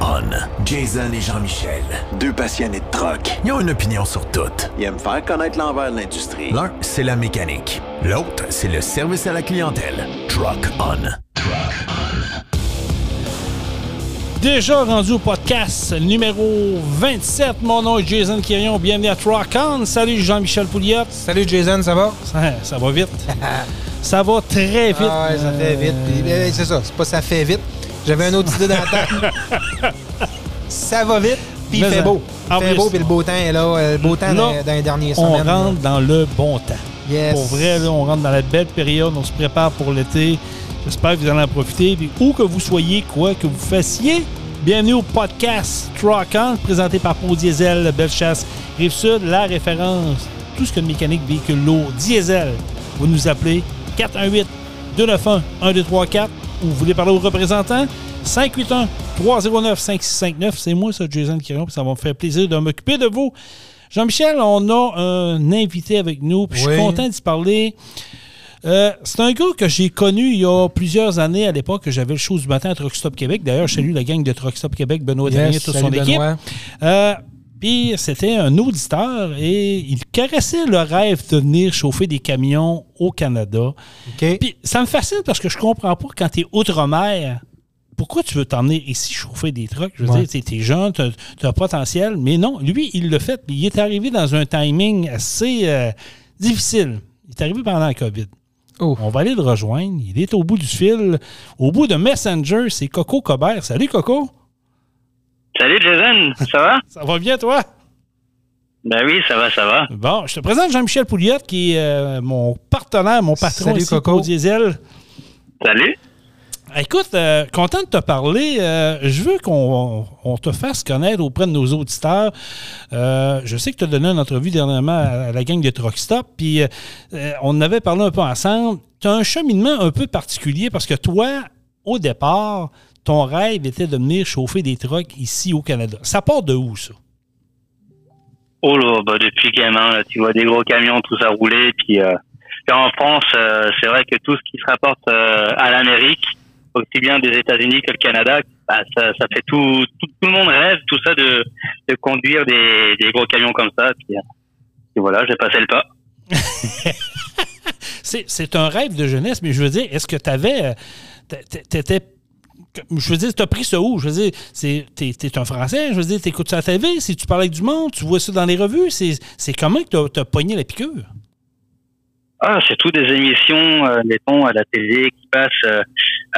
On. Jason et Jean-Michel. Deux passionnés de truck. Ils ont une opinion sur tout. Ils aiment faire connaître l'envers de l'industrie. L'un, c'est la mécanique. L'autre, c'est le service à la clientèle. Truck On. Truck On. Déjà rendu au podcast numéro 27. Mon nom est Jason Quirion. Bienvenue à Truck On. Salut Jean-Michel Pouliot. Salut Jason, ça va? Ça, ça va vite. ça va très vite. Ah ouais, ça fait vite. C'est ça, c'est pas ça fait vite. J'avais un autre idée dans la tête. ça va vite, puis il fait beau. Il fait plus- beau, puis le beau temps est là. euh, Le beau temps Là, dans, dans les dernières On semaines. rentre dans le bon temps. Yes. Pour vrai, là, on rentre dans la belle période. On se prépare pour l'été. J'espère que vous allez en profiter. Puis où que vous soyez, quoi que vous fassiez, bienvenue au podcast Truck On, présenté par Pau Diesel, Bellechasse, Rive-Sud, la référence. Tout ce que de mécanique véhicule lourd, diesel. Vous nous appelez 418-291-1234 ou vous voulez parler aux représentants? 581-309-5659. C'est moi, ça, Jason Quirion, puis ça va me faire plaisir de m'occuper de vous. Jean-Michel, on a un invité avec nous, puis je suis Oui. content d'y parler. Euh, c'est un gars que j'ai connu il y a plusieurs années à l'époque que j'avais le show du matin à Truck Stop Québec. D'ailleurs, je salue la gang de Truck Stop Québec, Benoît Yes, Dernier, toute son équipe. Euh, puis c'était un auditeur et il caressait le rêve de venir chauffer des camions au Canada. Puis ça me fascine parce que je comprends pas quand tu es outre-mer. Pourquoi tu veux t'emmener ici chauffer des trucks? Je veux Ouais. dire, tu es jeune, tu as, un potentiel, mais non, lui, il l'a fait. Il est arrivé dans un timing assez euh, difficile. Il est arrivé pendant la COVID. Oh. On va aller le rejoindre. Il est au bout du fil. Au bout de Messenger, c'est Coco Cobert. Salut, Coco. Salut Jason, ça va? Ça va bien, toi? Ben oui, ça va, ça va. Bon, je te présente Jean-Michel Pouliot, qui est euh, mon partenaire, mon patron Salut, ici Coco. Diesel. Salut. Écoute, euh, content de te parler. Euh, je veux qu'on on te fasse connaître auprès de nos auditeurs. Euh, je sais que tu as donné une entrevue dernièrement à la gang de Truck Stop, puis on en avait parlé un peu ensemble. Tu as un cheminement un peu particulier parce que toi, au départ, ton rêve était de venir chauffer des trucks ici au Canada. Ça part de où, ça? Oh là, bah depuis gamin, là, tu vois des gros camions, tout ça rouler, puis, en France, c'est vrai que tout ce qui se rapporte à l'Amérique, aussi bien des États-Unis que le Canada, bah, ça, fait tout, tout, le monde rêve, tout ça, de, de conduire des, des gros camions comme ça. Puis, euh, et voilà, j'ai passé le pas. C'est un rêve de jeunesse, mais je veux dire, est-ce que tu avais. T'étais. Je veux dire, tu as pris ça où? Je veux dire, t'es es un Français, je veux dire, t'écoutes ça à la TV, si tu parles avec du monde, tu vois ça dans les revues, c'est comment que tu as, pogné la piqûre? Ah, c'est tout des émissions, euh, mettons, à la télé qui passent, euh,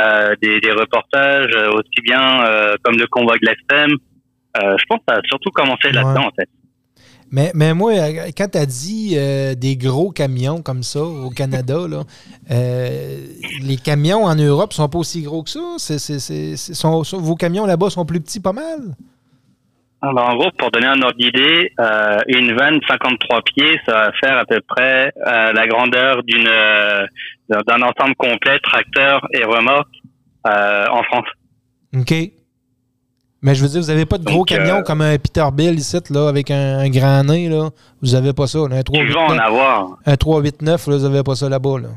euh, des, des reportages, euh, aussi bien euh, comme le convoi de l'extrême. Euh, je pense que ça a surtout commencé là-dedans, Ouais. en fait. Mais, mais moi, quand tu as dit des gros camions comme ça au Canada, là, les camions en Europe sont pas aussi gros que ça? C'est- c'est- c'est- c'est- sont- sont- vos camions là-bas sont plus petits pas mal? Alors, en gros, pour donner un ordre d'idée, euh, une vanne 53 pieds, ça va faire à peu près euh, la grandeur d'une euh, d'un ensemble complet, tracteur et remorque, en France. OK. Mais je veux dire, vous n'avez pas de gros Donc, camions comme un Peterbilt ici, là, avec un, un grand nez, là? Vous n'avez pas ça. là. Un Tu vas en 389, avoir, un 389 là, vous n'avez pas ça là-bas, là?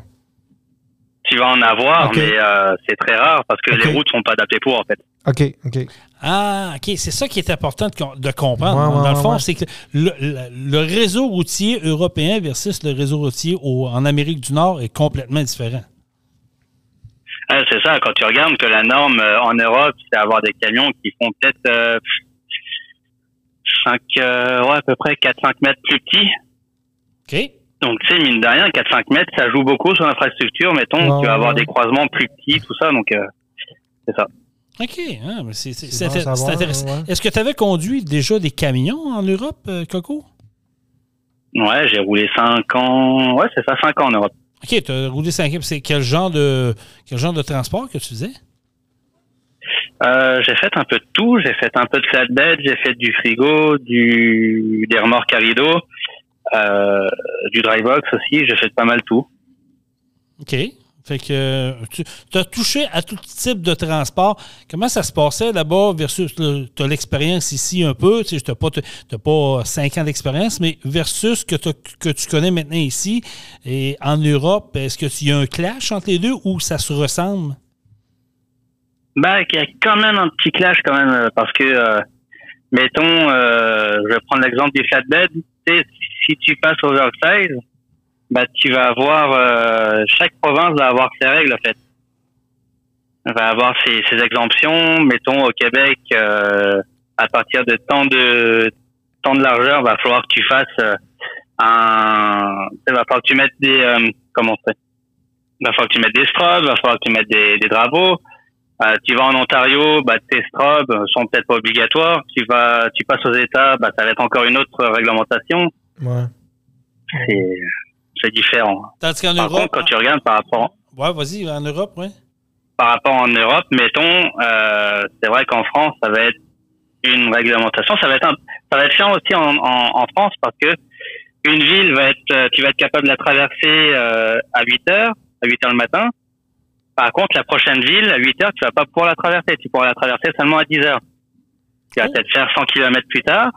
tu vas en avoir, mais c'est très rare parce que les routes sont pas adaptées pour, en fait. OK, OK. Ah, OK, c'est ça qui est important de, de comprendre. Ouais, ouais, Dans le fond, ouais. c'est que le, le- le réseau routier européen versus le réseau routier au- en Amérique du Nord est complètement différent. Ah, c'est ça, quand tu regardes que la norme euh, en Europe, c'est avoir des camions qui font peut-être euh, 5, euh, ouais, à peu près 4-5 mètres plus petits. OK? Donc, tu sais, mine de rien, 4-5 mètres, ça joue beaucoup sur l'infrastructure. Mettons, Ouais, tu vas avoir ouais. des croisements plus petits, tout ça. Donc, euh, c'est ça. OK. ah, mais c'est c'est- C'est c'est bon intér- à c'est savoir, intéressant. ouais. Est-ce que tu avais conduit déjà des camions en Europe, euh, Coco? Ouais, j'ai roulé 5 ans. Ouais, c'est ça, 5 ans en Europe. OK, tu as roulé 5 C'est quel genre de quel genre de transport que tu faisais? Euh, j'ai fait un peu de tout. J'ai fait un peu de flatbed, j'ai fait du frigo, du des remorques à rideau, euh, du dry box aussi. J'ai fait pas mal tout. OK. Fait que euh, tu as touché à tout type de transport. Comment ça se passait là-bas versus tu as l'expérience ici un peu, tu n'as pas, cinq ans d'expérience, mais versus que, que tu connais maintenant ici et en Europe, est-ce qu'il y a un clash entre les deux ou ça se ressemble? Bah, il y a quand même un petit clash quand même euh, parce que, euh, mettons, je vais prendre l'exemple du flatbed. Tu sais, si tu passes oversize, bah tu vas avoir euh, chaque province va avoir ses règles en fait. Elle va avoir ses, ses exemptions. Mettons au Québec, euh, à partir de tant de tant de largeur, va falloir que tu fasses euh, un, va falloir que tu mettes des euh, comment c'est, va falloir que tu mettes des strobes, va falloir que tu mettes des, des drapeaux. Euh, tu vas en Ontario, bah, tes strobes sont peut-être pas obligatoires. Tu vas, tu passes aux États, bah, ça va être encore une autre réglementation. Ouais. C'est, c'est différent. Tandis qu'en Par Europe. contre, quand tu regardes par rapport, Ouais, vas-y, en Europe, oui. par rapport en Europe, mettons, euh, c'est vrai qu'en France, ça va être une réglementation. Ça va être un, ça va être chiant aussi en, en, en France parce que une ville va être, euh, tu vas être capable de la traverser euh, à 8 heures, à 8 heures le matin. Par contre, la prochaine ville, à 8 heures, tu vas pas pouvoir la traverser. Tu pourras la traverser seulement à 10 heures. Tu vas Oh. peut-être faire 100 km plus tard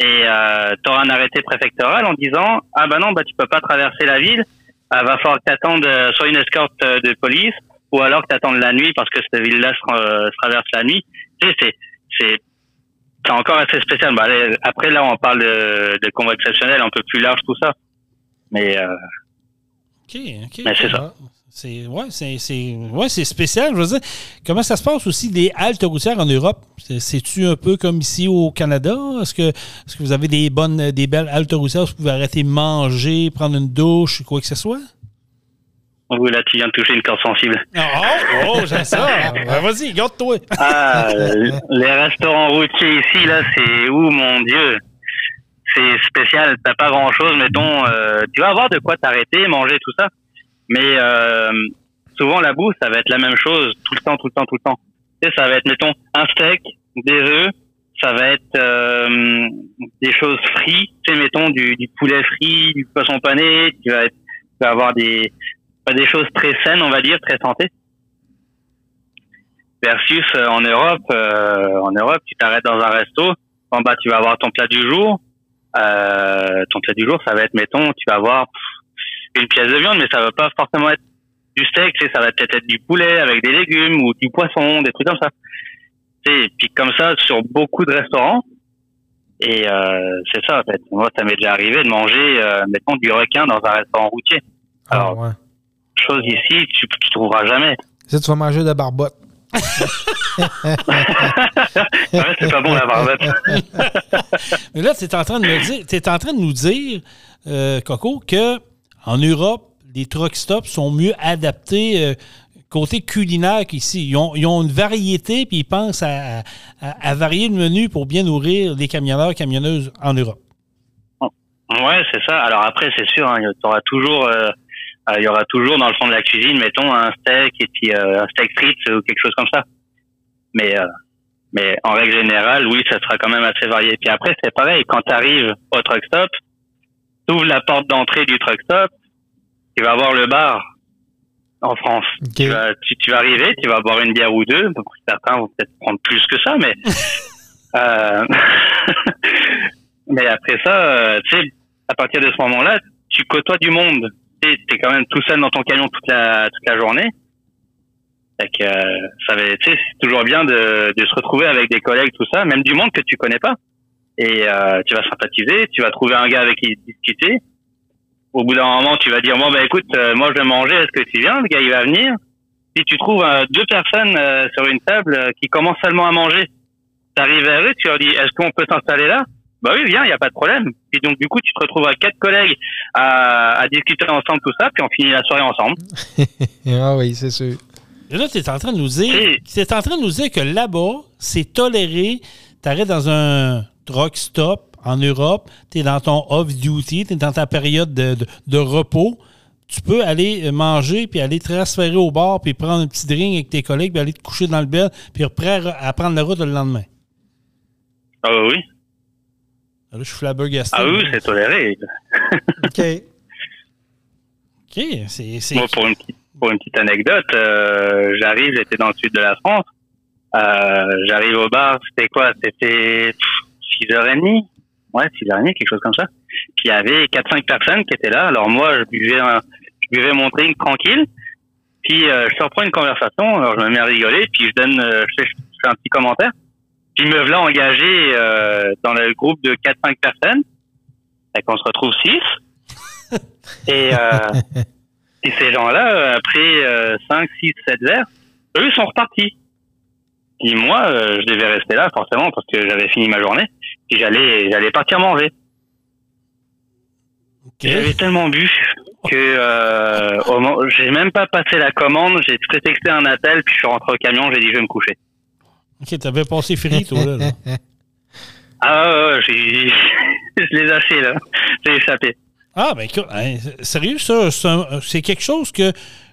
et euh, tu auras un arrêté préfectoral en disant ah bah non bah tu peux pas traverser la ville. Euh, va falloir que t'attendes euh, soit une escorte euh, de police ou alors que t'attendes la nuit parce que cette ville-là se, euh, se traverse la nuit. Tu sais, c'est c'est c'est encore assez spécial. Bah, allez, après là, on parle de, de convoi exceptionnel, un peu plus large tout ça. Mais euh, OK, OK. Mais c'est ça. C'est ouais, c'est c'est ouais, c'est spécial, je veux dire. Comment ça se passe aussi des haltes routières en Europe? C'est- C'est-tu un peu comme ici au Canada? Est-ce que est-ce que vous avez des bonnes des belles haltes routières? Où vous pouvez arrêter de manger, prendre une douche, quoi que ce soit? Oui, là, tu viens de toucher une corde sensible. Oh, oh, oh, j'aime ça. Ben, vas-y, garde-toi. Ah, les restaurants routiers ici, là, c'est où, mon Dieu C'est spécial. T'as pas grand-chose, mettons. euh, tu vas avoir de quoi t'arrêter, manger, tout ça. Mais euh, souvent, la bouffe, ça va être la même chose tout le temps, tout le temps, tout le temps. Tu sais, ça va être, mettons, un steak, des œufs. Ça va être euh, des choses frites. Tu sais, mettons, du, du poulet frit, du poisson pané. Tu vas, être, tu vas avoir des, des choses très saines, on va dire, très santé versus euh, en Europe, euh, en Europe, tu t'arrêtes dans un resto, en bas tu vas avoir ton plat du jour. Euh, ton plat du jour, ça va être, mettons, tu vas avoir une pièce de viande, mais ça va pas forcément être du steak, tu sais, ça va peut-être être du poulet avec des légumes ou du poisson, des trucs comme ça. Tu sais, Et puis comme ça sur beaucoup de restaurants. Et euh, c'est ça en fait. Moi, ça m'est déjà arrivé de manger, euh, mettons, du requin dans un restaurant routier. Ah, Alors, ouais. chose ici, tu, tu trouveras jamais. Ça, tu vas manger de barbotte. Ouais, c'est pas bon la barbette. Mais là, tu es en train de me dire, t'es en train de nous dire, euh, Coco, que en Europe, les truck stops sont mieux adaptés euh, côté culinaire qu'ici. Ils ont, ils ont une variété, puis ils pensent à, à- à varier le menu pour bien nourrir les camionneurs, camionneuses en Europe. Ouais, c'est ça. Alors après, c'est sûr, hein, il y aura toujours, euh, euh, il y aura toujours dans le fond de la cuisine, mettons un steak et puis euh, un steak frites ou quelque chose comme ça. Mais euh, mais en règle générale, oui, ça sera quand même assez varié. Puis après, c'est pareil. Quand tu arrives au truck stop, ouvres la porte d'entrée du truck stop, tu vas voir le bar en France. Tu, vas, tu, tu vas arriver, tu vas boire une bière ou deux. Donc, certains vont peut-être prendre plus que ça, mais euh, mais après ça, euh, tu sais, à partir de ce moment-là, tu côtoies du monde. Tu es quand même tout seul dans ton camion toute la toute la journée. Fait que euh, ça va, tu sais, c'est toujours bien de, de se retrouver avec des collègues, tout ça, même du monde que tu connais pas. Et euh, tu vas sympathiser, tu vas trouver un gars avec qui discuter. Au bout d'un moment, tu vas dire bon bah écoute, euh, moi je vais manger, est-ce que tu viens? Le gars il va venir. Si tu trouves euh, deux personnes euh, sur une table euh, qui commencent seulement à manger, t'arrives vers eux, tu leur dis est-ce qu'on peut s'installer là? Bah oui, viens, il y a pas de problème. Et donc du coup, tu te retrouves à quatre collègues à, à discuter ensemble tout ça, puis on finit la soirée ensemble. ah oui, c'est sûr. Et là, tu es en train de nous dire, Oui. t'es en train de nous dire que là-bas, c'est toléré. Tu arrêtes dans un truck stop en Europe, tu es dans ton off-duty, tu es dans ta période de, de- de repos. Tu peux aller manger, puis aller transférer au bar, puis prendre un petit drink avec tes collègues, puis aller te coucher dans le bed, puis prêt à prendre la route le lendemain. Ah oui, Là, je suis flabbergasté. ah oui, c'est toléré. OK. OK, c'est... c'est- Moi, pour une petite, pour une petite anecdote, euh, j'arrive, j'étais dans le sud de la France. Euh, j'arrive au bar, c'était quoi? C'était 6h30 Ouais, 6h30, quelque chose comme ça. Puis il y avait 4-5 personnes qui étaient là. Alors moi, je buvais, un- je buvais mon drink tranquille. Puis euh, je surprends une conversation, alors je me mets à rigoler, puis je donne, euh, je, fais, je fais un petit commentaire. Puis me voilà engagé euh, dans le groupe de 4-5 personnes, et qu'on se retrouve 6. et, et ces gens-là, après euh, 5, 6, 7 verres, eux sont repartis. Puis moi, euh, je devais rester là forcément parce que j'avais fini ma journée. Puis j'allais, j'allais partir manger. J'avais tellement bu que euh, au moment- j'ai même pas passé la commande, j'ai prétexté un appel, puis je suis rentré au camion, j'ai dit je vais me coucher. OK, t'avais passé free, toi, là. là. Ah ouais, ouais, j'ai, je l'ai lâché là, j'ai échappé. Ah, ben écoute, hein, sérieux, ça, c'est un- c'est quelque chose que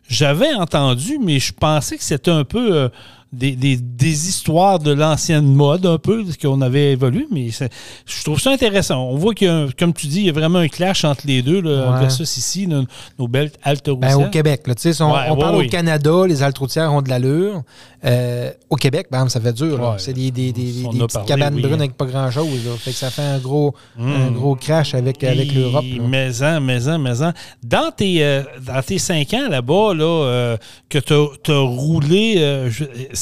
j'avais entendu, mais je pensais que c'était un peu euh, des, des- des histoires de l'ancienne mode, un peu, qu'on avait évolué, mais je trouve ça intéressant. On voit qu'il y a, un- comme tu dis, il y a vraiment un clash entre les deux, là, Ouais. versus ici, nos, nos belles haltes Ben, au Québec, là, tu sais, si on, Ouais, on ouais, parle au Canada, les haltes routières ont de l'allure. Euh, au Québec, ben, ça fait dur. C'est des, des, des, petites parlé, cabanes oui. brunes avec pas grand-chose. Fait que ça fait un gros, un Mm. gros crash avec, avec l'Europe. Maison, maison, maison. Dans tes, euh, dans tes cinq ans là-bas, là, euh, que tu as, roulé, euh,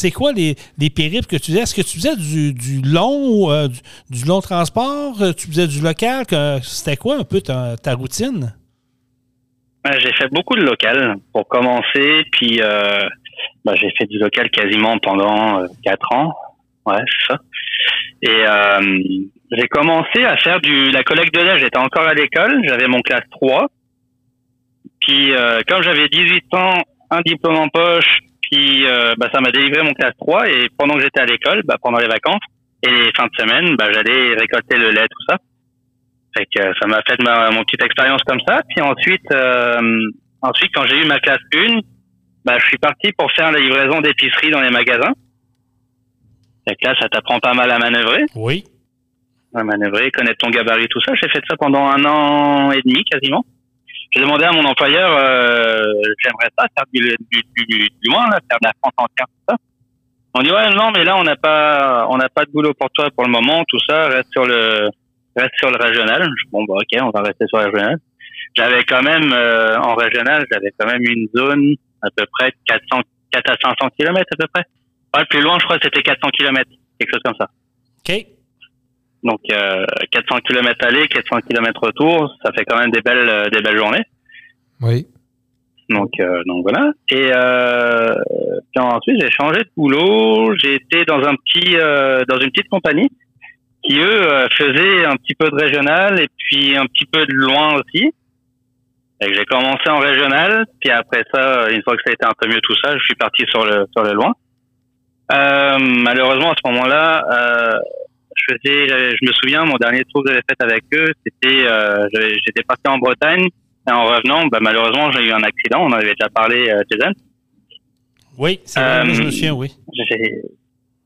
c'est quoi les, les périples que tu faisais? Est-ce que tu faisais du, du long euh, du, long transport? Euh, Tu faisais du local? C'était quoi un peu ta, ta routine? Ouais, J'ai fait beaucoup de local pour commencer, puis euh, bah, j'ai fait du local quasiment pendant euh, quatre ans. Ouais, c'est ça. Et j'ai commencé à faire du la collecte de lait. J'étais encore à l'école, j'avais mon classe 3. Puis euh, comme j'avais 18 ans, un diplôme en poche, puis euh, bah, ça m'a délivré mon classe 3. Et pendant que j'étais à l'école, bah, pendant les vacances et les fins de semaine, bah, j'allais récolter le lait, tout ça. Fait que ça m'a fait ma, mon petite expérience comme ça. Puis ensuite, euh, ensuite quand j'ai eu ma classe 1, bah, je suis parti pour faire la livraison d'épicerie dans les magasins. Fait que là, ça t'apprend pas mal à manœuvrer, Oui. à manœuvrer, connaître ton gabarit, tout ça. J'ai fait ça pendant un an et demi quasiment. J'ai demandé à mon employeur, euh, j'aimerais ça faire du, du, du, du loin, là, faire de la France entière, tout ça. On dit ouais non mais là on n'a pas on n'a pas de boulot pour toi pour le moment tout ça reste sur le reste sur le régional bon bah ok on va rester sur le régional j'avais quand même euh, en régional j'avais quand même une zone à peu près de 400 4 à 500 kilomètres à peu près ouais, le plus loin je crois c'était 400 kilomètres quelque chose comme ça OK. Donc euh, 400 kilomètres aller 400 kilomètres retour ça fait quand même des belles euh, des belles journées Oui. donc, euh, donc voilà. Et euh, puis ensuite, j'ai changé de boulot. J'ai été dans un petit, euh, dans une petite compagnie qui eux euh, faisaient un petit peu de régional et puis un petit peu de loin aussi. Et j'ai commencé en régional, puis après ça, une fois que ça a été un peu mieux tout ça, je suis parti sur le sur le loin. Euh, malheureusement, à ce moment-là, euh, je faisais, je me souviens, mon dernier tour que j'avais fait avec eux, c'était, euh, j'étais parti en Bretagne et en revenant, bah, malheureusement, j'ai eu un accident. On en avait déjà parlé, euh, Jason. Oui, c'est vrai, Euh, je me souviens, oui.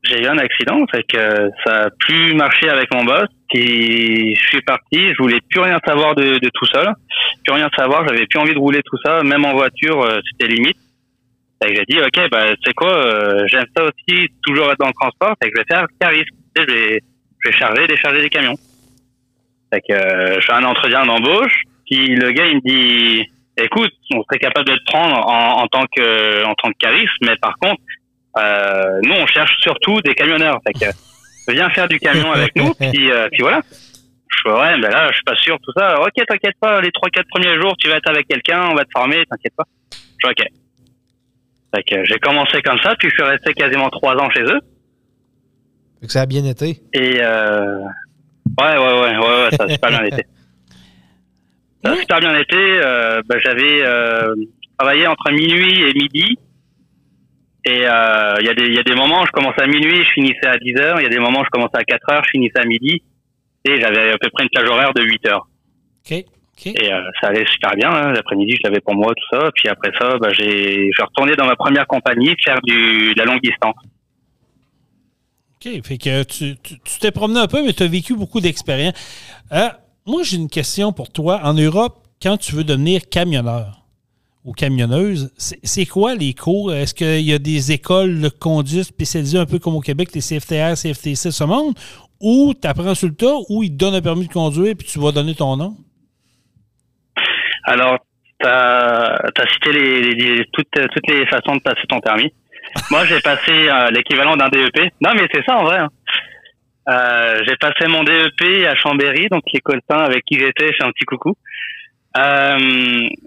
J'ai eu un accident, fait que ça a plus marché avec mon boss. Puis je suis parti, je voulais plus rien savoir de, de tout là. plus rien savoir. J'avais plus envie de rouler tout ça, même en voiture, euh, c'était limite. Fait que j'ai dit, ok, bah tu sais quoi, euh, j'aime ça aussi, toujours être dans le transport. Fait que je vais faire sais, je vais, je vais charger, décharger des camions. Fait que euh, je fais un entretien d'embauche. Puis le gars il me dit, écoute, on serait capable de te prendre en, en tant que en tant que charisme, mais par contre euh, nous, on cherche surtout des camionneurs. Fait que, viens faire du camion avec nous, puis, euh, puis voilà. Je fais, ouais, ben là, je suis pas sûr, tout ça. Ok, t'inquiète pas, les trois, quatre premiers jours, tu vas être avec quelqu'un, on va te former, t'inquiète pas. Je fais, ok. Fait que j'ai commencé comme ça, puis je suis resté quasiment trois ans chez eux. Que ça a bien été. Et, euh, ouais, ouais, ouais, ouais, ouais, ça a super bien été. Ça a super bien été. Euh, ben, j'avais euh, travaillé entre minuit et midi. Et euh, il y, a des- il y a des moments où je commençais à minuit, je finissais à 10 heures. Il y a des moments où je commençais à 4 heures, je finissais à midi. Et j'avais à peu près une plage horaire de 8 heures. OK. OK. Et euh, ça allait super bien. hein. L'après-midi, je l'avais pour moi, tout ça. Puis après ça, bah, j'ai, je suis retourné dans ma première compagnie faire du, de la longue distance. OK. Fait que tu tu- tu t'es promené un peu, mais tu as vécu beaucoup d'expérience. Euh, moi, j'ai une question pour toi. En Europe, quand tu veux devenir camionneur ou camionneuse, c'est quoi les cours? Est-ce qu'il y a des écoles de conduite spécialisées un peu comme au Québec, les CFTR, CFTC, ce monde? Ou tu apprends sur le tas, ou ils te donnent un permis de conduire puis tu vas donner ton nom? Alors, t'as as cité les, les- toutes, toutes les façons de passer ton permis. Moi, j'ai passé euh, l'équivalent d'un DEP. Non, mais c'est ça en vrai. hein. Euh, j'ai passé mon DEP à Chambéry, donc les coltins avec qui j'étais, je fais un petit coucou. Euh,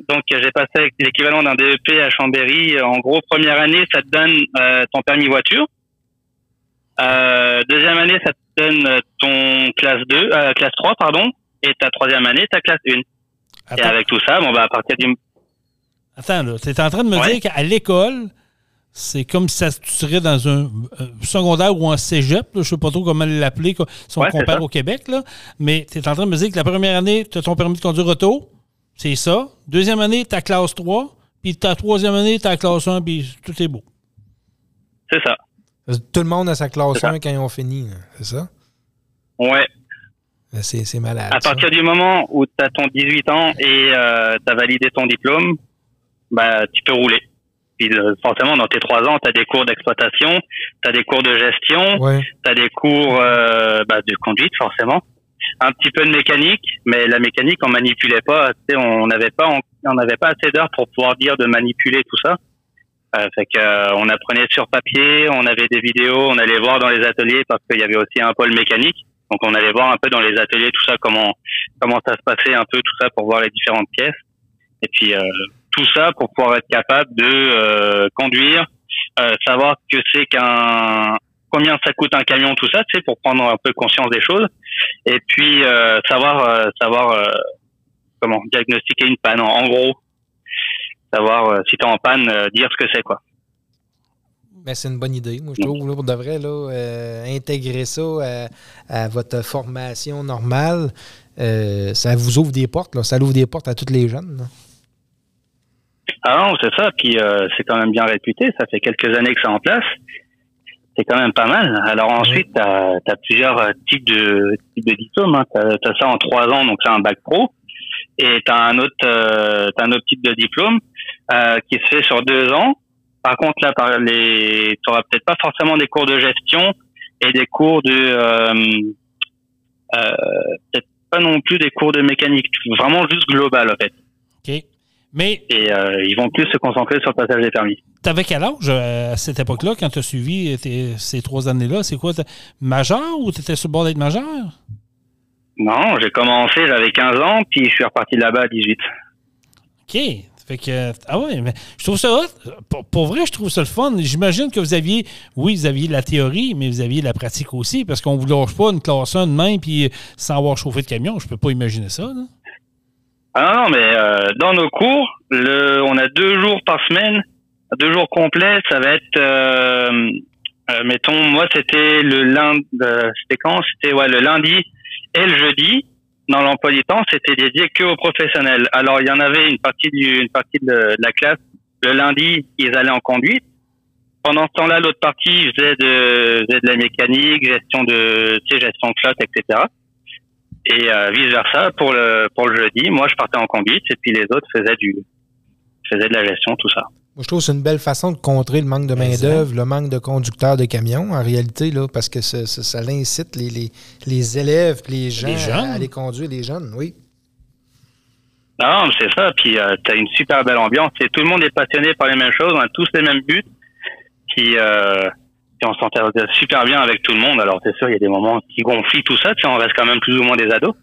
donc j'ai passé l'équivalent d'un DEP à Chambéry. En gros, première année, ça te donne euh, ton permis voiture. Deuxième année, ça te donne ton classe 2, euh, classe 3, pardon. Et ta troisième année, ta classe 1. Et avec tout ça, bon, bah, à partir du, attends là. Tu es en train de me Ouais. dire qu'à l'école, c'est comme si ça, tu serais dans un euh, secondaire ou un cégep. là, je ne sais pas trop comment l'appeler si on Ouais, compare au Québec. Là. Mais tu es en train de me dire que la première année, tu as ton permis de conduire auto. C'est ça. Deuxième année, tu as classe 3. Puis ta troisième année, tu as classe 1. Puis tout est beau. c'est ça. Tout le monde a sa classe C'est ça. 1 quand ils ont fini. C'est ça? Ouais. C'est c'est malade. À ça. partir du moment où tu as ton 18 ans et euh, tu as validé ton diplôme, bah, tu peux rouler. Puis, euh, forcément, dans tes trois ans, tu as des cours d'exploitation, tu as des cours de gestion, Ouais. tu as des cours euh, bah, de conduite, forcément. Un petit peu de mécanique, mais la mécanique, on manipulait pas. tu sais, On n'avait pas, on n'avait pas assez d'heures pour pouvoir dire de manipuler tout ça. Euh, fait que, euh, on apprenait sur papier, on avait des vidéos, on allait voir dans les ateliers parce qu'il y avait aussi un pôle mécanique. Donc on allait voir un peu dans les ateliers tout ça comment comment ça se passait un peu tout ça pour voir les différentes pièces. Et puis euh, tout ça pour pouvoir être capable de euh, conduire, euh, savoir que c'est qu'un combien ça coûte un camion tout ça, tu sais pour prendre un peu conscience des choses. Et puis euh, savoir savoir comment diagnostiquer une panne en, gros. Savoir si t'es en panne, dire ce que c'est quoi. Mais c'est une bonne idée. Moi, je trouve, là, pour de là, intégrer ça à, votre formation normale, ça vous ouvre des portes. Là. Ça ouvre des portes à tous les jeunes. là. Ah non, c'est ça. Puis euh, c'est quand même bien réputé. Ça fait quelques années que c'est en place. C'est quand même pas mal. Alors ensuite, tu as, plusieurs euh, types de, types de diplômes. Hein. Tu as, ça en trois ans, donc c'est un bac pro. Et tu as un autre euh, t'as un autre type de diplôme euh, qui se fait sur deux ans. Par contre, là, par les, tu n'auras peut-être pas forcément des cours de gestion et des cours de... Euh, euh, peut-être pas non plus des cours de mécanique. Vraiment juste global, en fait. OK. Mais Et euh, ils vont plus se concentrer sur le passage des permis. tu avais quel âge euh, à cette époque-là, quand tu as suivi ces trois années-là? C'est quoi? Majeur ou tu étais sur le bord d'être majeur? Non, j'ai commencé, j'avais 15 ans, puis je suis reparti de là-bas à 18. OK. Fait que, ah ouais, mais je trouve ça. Pour, pour vrai, je trouve ça le fun. J'imagine que vous aviez, oui, vous aviez la théorie, mais vous aviez la pratique aussi, parce qu'on ne vous lâche pas une classe 1 de main puis sans avoir chauffé de camion. Je peux pas imaginer ça. là. Ah non, mais euh, dans nos cours, le, on a deux jours par semaine, deux jours complets, ça va être, euh, euh, mettons, moi c'était le lundi, euh, c'était quand? C'était ouais, le lundi et le jeudi. Dans l'emploi du temps, c'était dédié que aux professionnels. Alors il y en avait une partie du, une partie de, la classe. Le lundi, ils allaient en conduite. Pendant ce temps-là, l'autre partie faisait de, faisait de la mécanique, gestion de, tu sais, gestion de flotte, etc. Et euh, vice versa pour le pour le jeudi, moi je partais en conduite et puis les autres faisaient du faisaient de la gestion tout ça. Moi, je trouve que c'est une belle façon de contrer le manque de main-d'œuvre, le manque de conducteurs de camions, en réalité, là, parce que ça, ça, ça incite les, les, les élèves et les gens Les jeunes. à aller conduire les jeunes, oui. Non, mais c'est ça. Puis euh, t'as une super belle ambiance. Et tout le monde est passionné par les mêmes choses. On a tous les mêmes buts. Puis, euh, on s'entend super bien avec tout le monde. Alors c'est sûr, il y a des moments qui gonflent tout ça. Tu sais, on reste quand même plus ou moins des ados.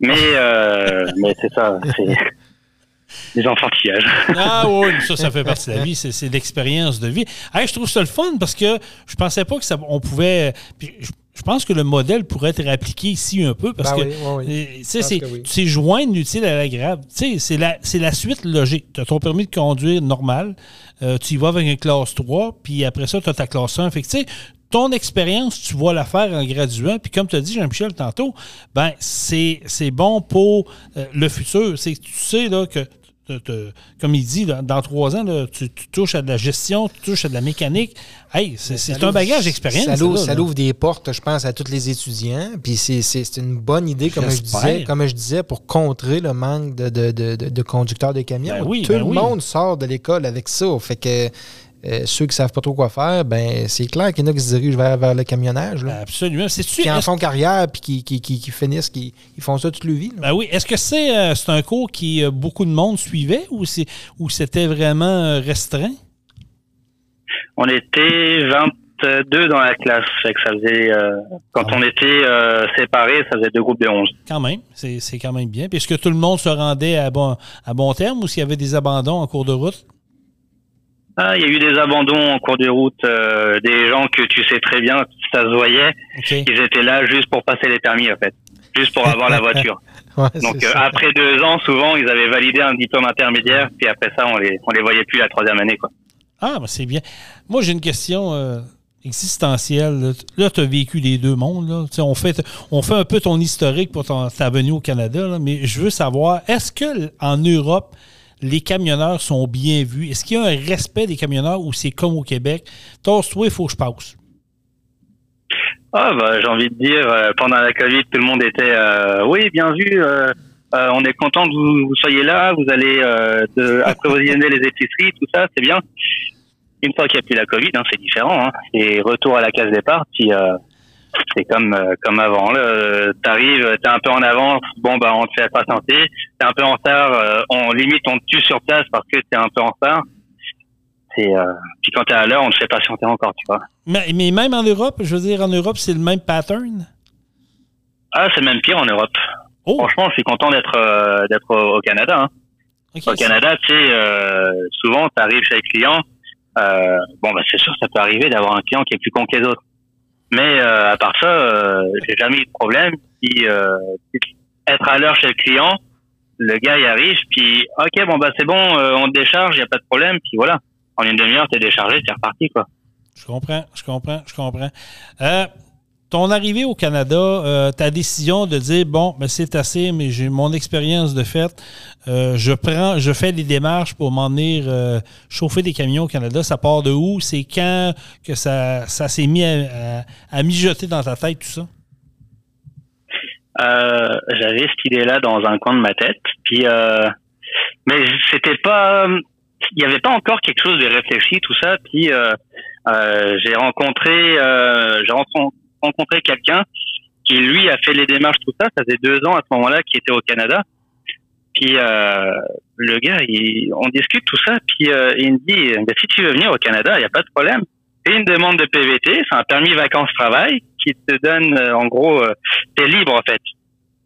Mais euh, mais c'est ça. C'est des enfantillages. Ah oui, ça, ça fait partie de la vie. C'est, c'est l'expérience de vie. Hey, je trouve ça le fun parce que je pensais pas que ça, on pouvait. puis je, je pense que le modèle pourrait être appliqué ici un peu parce Ben que oui, oui, oui. euh, c'est, oui. joindre l'utile à l'agréable. C'est la, suite logique. Tu as ton permis de conduire normal. euh, tu y vas avec une classe 3, puis après ça, tu as ta classe 1. Fait que, tu sais, ton expérience, tu vas la faire en graduant. Puis comme tu as dit, Jean-Michel, tantôt, ben c'est, bon pour euh, le futur. C'est tu sais là, que te- te- comme il dit, dans trois ans, là, tu, tu touches à de la gestion, tu touches à de la mécanique. Hey, c'est, un bagage d'expérience. Ça l'ouvre, là, ça là. l'ouvre des portes, je pense, à tous les étudiants. Puis c'est, une bonne idée, comme je, disais, comme je disais, pour contrer le manque de, de- de- de- de conducteurs de camions. Ben oui, Tout ben le oui. monde sort de l'école avec ça. Fait que euh, ceux qui ne savent pas trop quoi faire, ben c'est clair qu'il y en a qui se dirigent vers, vers le camionnage. Là. Absolument. C'est-tu- Qui en font carrière puis qui, qui, qui, qui finissent, qui ils font ça toute leur vie. Ben oui. Est-ce que c'est euh, c'est un cours qui euh, beaucoup de monde suivait ou c'est ou c'était vraiment restreint? On était 22 dans la classe. Fait que ça faisait, euh, quand Ah. on était euh, séparés, ça faisait deux groupes de 11. Quand même. C'est c'est quand même bien. Puis est-ce que tout le monde se rendait à bon, à bon terme ou s'il y avait des abandons en cours de route? Ah, il y a eu des abandons en cours de route, euh, des gens que tu sais très bien, ça se voyait, ils étaient là juste pour passer les permis en fait, juste pour avoir la voiture. Ouais, Donc euh, après deux ans, souvent ils avaient validé un diplôme intermédiaire, puis après ça on les on les voyait plus la troisième année quoi. Ah, ben c'est bien. Moi, j'ai une question euh, existentielle. Là, tu as vécu les deux mondes. Là. On, fait, on fait un peu ton historique pour ton, ta venue au Canada, là, mais je veux savoir, est-ce que en Europe, les camionneurs sont bien vus? Est-ce qu'il y a un respect des camionneurs ou c'est comme au Québec? Tosse-toi, il faut que je passe. Ah bah j'ai envie de dire euh, pendant la Covid tout le monde était euh, oui bien vu euh, on est content que vous, vous soyez là vous allez de, approvisionner les épiceries tout ça c'est bien une fois qu'il n'y a plus la Covid hein, c'est différent hein. c'est retour à la case départ puis c'est comme euh, comme avant là t'arrives t'es un peu en avance bon bah on te fait patienter t'es un peu en retard euh, on limite on te tue sur place parce que t'es un peu en retard c'est euh, puis quand t'es à l'heure on te fait patienter encore tu vois Mais, mais même en Europe, je veux dire, en Europe, c'est le même pattern? ah c'est même pire en Europe Oh, Franchement, je suis content d'être euh, d'être au, Canada. hein. OK. Au Canada, tu sais, euh, souvent, tu arrives chez les clients. Euh, bon, bah, c'est sûr, ça peut arriver d'avoir un client qui est plus con que les autres. Mais euh, à part ça, euh, j'ai jamais eu de problème. Puis, euh, être à l'heure chez le client, le gars il arrive, puis ok, bon bah c'est bon, euh, on décharge, y a pas de problème. Puis voilà, en une demi-heure, t'es déchargé, t'es reparti quoi. Je comprends, je comprends, je comprends. Ton arrivée au Canada, euh, ta décision de dire bon, ben c'est assez, mais j'ai mon expérience de fait, euh, je prends, je fais des démarches pour m'en venir euh, chauffer des camions au Canada. Ça part de où? C'est quand que ça, ça s'est mis à, mijoter dans ta tête tout ça? J'avais cette idée-là dans un coin de ma tête, puis mais c'était pas, il y avait pas encore quelque chose de réfléchi tout ça. Puis j'ai rencontré, j'ai rencontré rencontré quelqu'un qui lui a fait les démarches tout ça. Ça faisait deux ans à ce moment-là qui était au Canada. Puis euh, le gars, il, on discute tout ça, puis euh, il me dit, Ben, si tu veux venir au Canada, il n'y a pas de problème. Fais une demande de PVT, c'est un permis vacances-travail qui te donne, euh, en gros, euh, t'es libre en fait.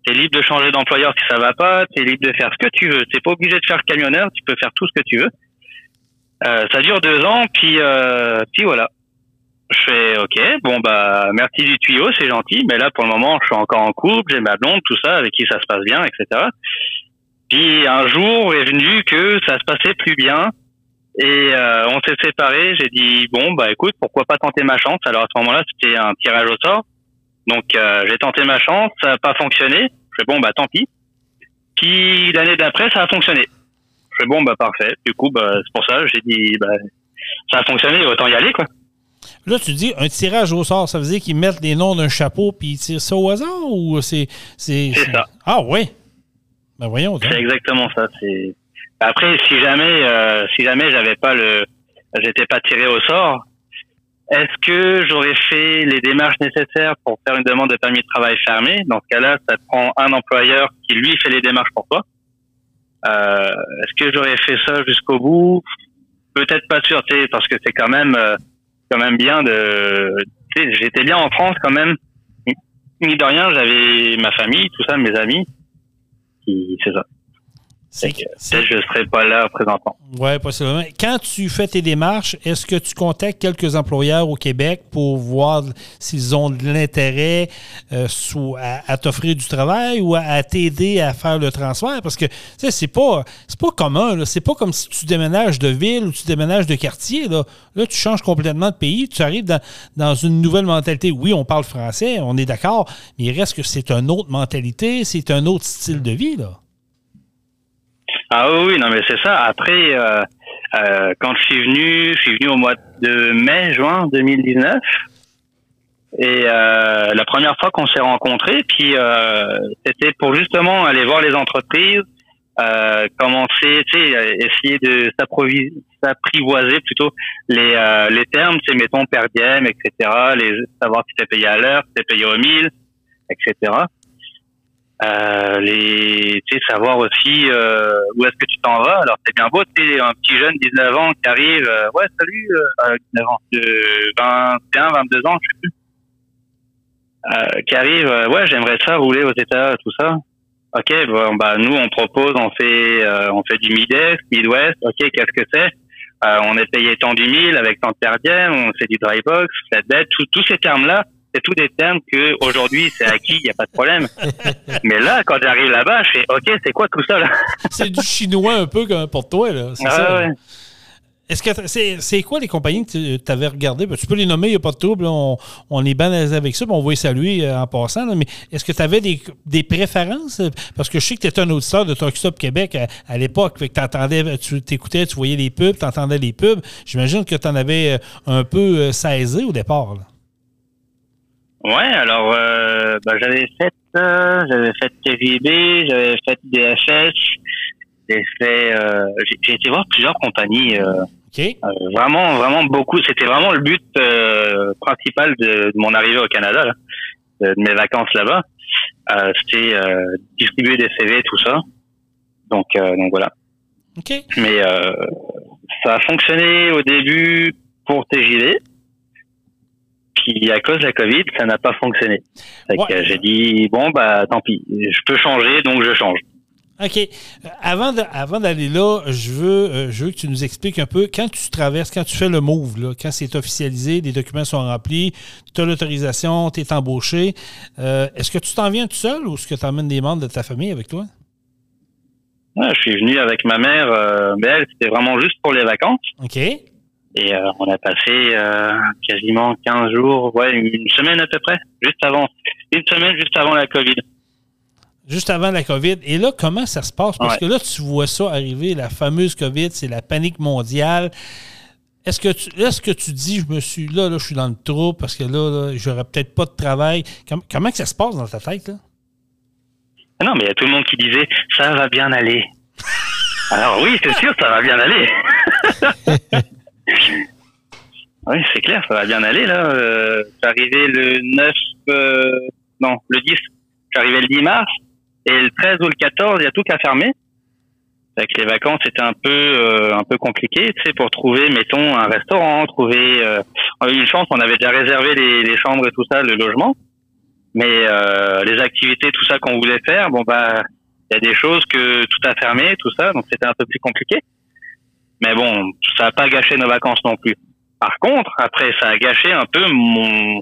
T'es libre de changer d'employeur si ça va pas, t'es libre de faire ce que tu veux. T'es pas obligé de faire camionneur, tu peux faire tout ce que tu veux. Euh, ça dure deux ans, puis puis voilà. Je fais ok, bon bah merci du tuyau, c'est gentil, mais là pour le moment je suis encore en couple, j'ai ma blonde, tout ça, avec qui ça se passe bien, etc. Puis un jour est venu que ça se passait plus bien et euh, on s'est séparés. J'ai dit bon bah écoute pourquoi pas tenter ma chance? Alors à ce moment-là c'était un tirage au sort, donc euh, j'ai tenté ma chance, ça n'a pas fonctionné. Je fais bon bah tant pis. Puis l'année d'après ça a fonctionné. Je fais bon bah parfait. Du coup bah c'est pour ça j'ai dit bah ça a fonctionné autant y aller quoi. Là, tu dis un tirage au sort, ça veut dire qu'ils mettent les noms d'un chapeau puis ils tirent ça au hasard ou c'est. C'est C'est ça. Ah oui. Ben voyons. C'est exactement ça. Après si jamais euh, si jamais j'avais pas le j'étais pas tiré au sort, est-ce que j'aurais fait les démarches nécessaires pour faire une demande de permis de travail fermé? Dans ce cas-là, ça prend un employeur qui lui fait les démarches pour toi. Euh, est-ce que j'aurais fait ça jusqu'au bout? Peut-être pas sûr, parce que c'est quand même euh, quand même bien de. J'étais bien en France quand même. Ni de rien, j'avais ma famille, tout ça, mes amis. C'est ça. C'est- que je serais pas là présentement. Oui, possiblement. Quand tu fais tes démarches, est-ce que tu contactes quelques employeurs au Québec pour voir s'ils ont de l'intérêt euh, à, à t'offrir du travail ou à, à t'aider à faire le transfert? Parce que, tu sais, c'est pas, c'est pas commun. C'est pas comme si tu déménages de ville ou tu déménages de quartier. Là, là tu changes complètement de pays. Tu arrives dans, dans une nouvelle mentalité. Oui, on parle français, on est d'accord, mais il reste que c'est une autre mentalité, c'est un autre style de vie. Là. Ah oui, non mais c'est ça. Après, euh, euh, quand je suis venu, je suis venu au mois de mai, juin 2019. Et euh, la première fois qu'on s'est rencontrés, puis euh, c'était pour justement aller voir les entreprises, euh, commencer, tu sais, essayer de s'apprivoiser plutôt les, euh, les termes, c'est mettons per etc. Les, savoir si t'es payé à l'heure, si t'es payé au mille, etc. Euh, les, savoir aussi euh, où est-ce que tu t'en vas. Alors c'est bien beau, tu un petit jeune 19 ans qui arrive, euh, ouais, salut, euh, 19 ans, de 21, 22 ans, je sais plus, euh, qui arrive, euh, ouais, j'aimerais ça rouler aux États, tout ça. Ok, bon, bah nous on propose, on fait, euh, on fait du Mid-Est, Midwest. Ok, qu'est-ce que c'est? On est payé tant du mille avec tant de per on fait du dry box, flatbed, tous ces termes-là c'est tous des termes que aujourd'hui c'est acquis, il n'y a pas de problème. Mais là, quand j'arrive là-bas, je fais OK, c'est quoi tout ça là? C'est du chinois un peu comme pour toi là. Ah, ça. Ouais. Est-ce que c'est quoi les compagnies que tu avais regardées? Tu peux les nommer, il n'y a pas de trouble. On, on, est avec ça, on va les saluer euh, en passant. mais est-ce que tu avais des, des, préférences? Parce que je sais que tu étais un auditeur de Talk Stop Québec à, l'époque. Tu t'écoutais, tu voyais les pubs, tu entendais les pubs. J'imagine que tu en avais euh, un peu euh, saisi au départ. Là. Ouais, alors euh, bah, j'avais fait euh, j'avais fait TVB, j'avais fait DHS, j'ai fait euh, j'ai été voir plusieurs compagnies. Euh, okay. Euh, vraiment, vraiment beaucoup. C'était vraiment le but euh, principal de, de, mon arrivée au Canada, là, de, mes vacances là-bas. C'était distribuer des CV, tout ça. Donc, donc voilà. Okay. Mais ça a fonctionné au début pour TJD puis à cause de la Covid, ça n'a pas fonctionné. Ouais. J'ai dit bon bah tant pis, je peux changer donc je change. OK. Euh, avant, de, avant d'aller là, je veux, euh, je veux que tu nous expliques un peu, quand tu traverses, quand tu fais le move, là, quand c'est officialisé, les documents sont remplis, tu as l'autorisation, tu es embauché, euh, est-ce que tu t'en viens tout seul ou est-ce que tu emmènes des membres de ta famille avec toi? Ouais, je suis venu avec ma mère, mais elle, c'était vraiment juste pour les vacances. OK. Et euh, on a passé euh, quasiment 15 jours, ouais, une semaine à peu près, juste avant, une semaine juste avant la COVID. Juste avant la COVID. Et là, comment ça se passe? Parce ouais. que là, tu vois ça arriver, la fameuse COVID, c'est la panique mondiale. Est-ce que tu, là, ce que tu dis, je me suis là, là, je suis dans le trou parce que là, là j'aurais peut-être pas de travail. Comment, comment que ça se passe dans ta tête, là? Non, mais il y a tout le monde qui disait, ça va bien aller. Alors oui, c'est sûr, ça va bien aller. Oui, c'est clair, ça va bien aller là. Euh, j'arrivais le 9, euh, non, le 10. J'arrivais le 10 mars et le 13 ou le 14, il y a tout qu'à fermer. Avec les vacances, c'était un peu euh, un peu compliqué, pour trouver, mettons, un restaurant, trouver. Euh, on a eu une chance, on avait déjà réservé les, les chambres et tout ça, le logement, mais euh, les activités, tout ça qu'on voulait faire, bon bah, il y a des choses que tout a fermé, tout ça, donc c'était un peu plus compliqué. Mais bon, ça n'a pas gâché nos vacances non plus. Par contre, après, ça a gâché un peu mon,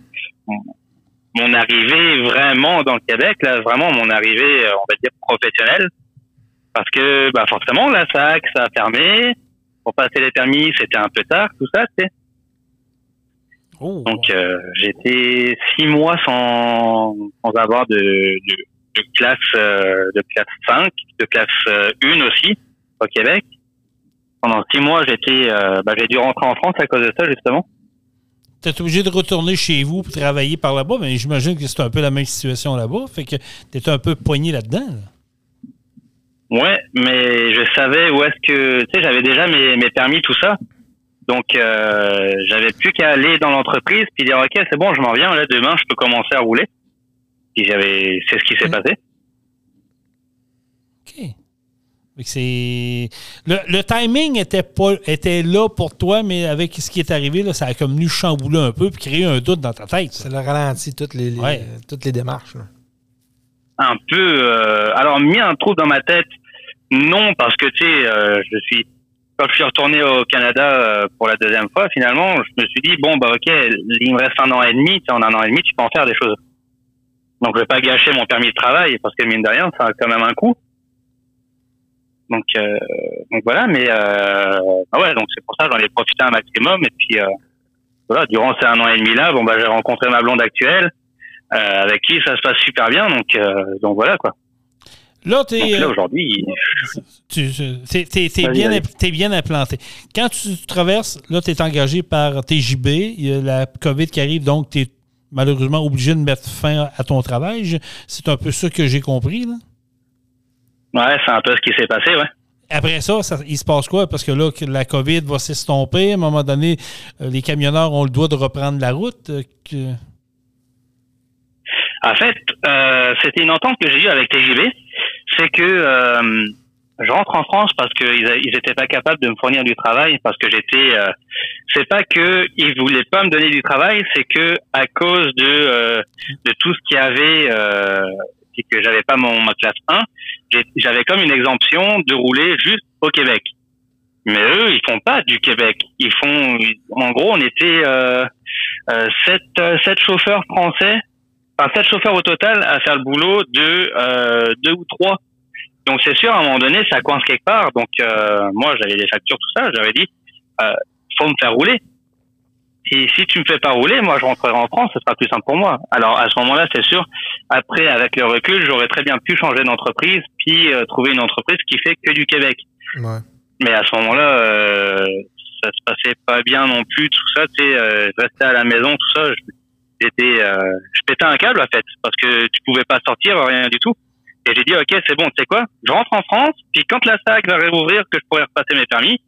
mon arrivée vraiment dans le Québec, là, vraiment mon arrivée, on va dire, professionnelle. Parce que, bah, forcément, la SAC, ça a fermé. Pour passer les permis, c'était un peu tard, tout ça, tu sais. Oh. Donc, euh, j'étais six mois sans, sans avoir de, de, de classe, euh, de classe 5, de classe euh, 1 aussi, au Québec pendant six mois, j'étais, euh, bah, j'ai dû rentrer en France à cause de ça, justement. Tu es obligé de retourner chez vous pour travailler par là-bas, mais j'imagine que c'est un peu la même situation là-bas. Fait que tu étais un peu poigné là-dedans. Là. Ouais, mais je savais où est-ce que. Tu sais, j'avais déjà mes, mes permis, tout ça. Donc, euh, j'avais plus qu'à aller dans l'entreprise puis dire OK, c'est bon, je m'en viens, là, demain, je peux commencer à rouler. Puis j'avais. C'est ce qui s'est mmh. passé. OK. C'est le, le, timing était pas était là pour toi, mais avec ce qui est arrivé, là, ça a comme venu chambouler un peu puis créer un doute dans ta tête. Ça l'a ralenti toutes les, les ouais. toutes les démarches. Là. Un peu. Euh, alors mis un trou dans ma tête, non parce que tu sais, euh, je suis quand je suis retourné au Canada euh, pour la deuxième fois, finalement, je me suis dit bon bah ok, il me reste un an et demi. En un an et demi, tu peux en faire des choses. Donc je vais pas gâcher mon permis de travail parce que mine de rien, ça a quand même un coût. Donc, euh, donc voilà, mais euh, ah ouais, donc c'est pour ça j'en ai profité un maximum. Et puis euh, voilà, durant ces un an et demi là, bon bah j'ai rencontré ma blonde actuelle, avec qui ça se passe super bien. Donc donc voilà quoi. Là, t'es, donc là aujourd'hui, tu t'es, t'es, t'es bien, t'es bien implanté. Quand tu traverses, là, tu es engagé par TJB. Il y a la COVID qui arrive, donc tu es malheureusement obligé de mettre fin à ton travail. C'est un peu ça que j'ai compris là. Ouais, c'est un peu ce qui s'est passé, ouais. Après ça, ça, il se passe quoi? Parce que là, la COVID va s'estomper. À un moment donné, euh, les camionneurs ont le droit de reprendre la route. euh, que- En fait, euh, c'était une entente que j'ai eue avec TGV. C'est que euh, je rentre en France parce qu'ils ils étaient pas capables de me fournir du travail parce que j'étais. Euh, c'est pas que ils voulaient pas me donner du travail, c'est que à cause de de tout ce qu'il y avait, c'est que j'avais pas mon ma classe 1, j'ai- j'avais comme une exemption de rouler juste au Québec. Mais eux, ils font pas du Québec. Ils font, en gros, on était euh, euh, sept, euh, sept chauffeurs français enfin sept chauffeurs au total à faire le boulot de euh, deux ou trois. Donc c'est sûr, à un moment donné, ça coince quelque part. Donc euh, moi, j'avais les factures, tout ça. J'avais dit, euh, faut me faire rouler. Si, si tu me fais pas rouler, moi, je rentrerai en France, ce sera plus simple pour moi. Alors à ce moment-là, c'est sûr. Après, avec le recul, j'aurais très bien pu changer d'entreprise, puis euh, trouver une entreprise qui fait que du Québec. Ouais. Mais à ce moment-là, euh, ça se passait pas bien non plus, tout ça. Tu sais, euh, je restais à la maison, tout ça. J'étais, euh, je pétais un câble en fait, parce que tu pouvais pas sortir, rien du tout. Et j'ai dit, ok, c'est bon, tu sais quoi Je rentre en France, puis quand la SAC va réouvrir, que je pourrais repasser mes permis,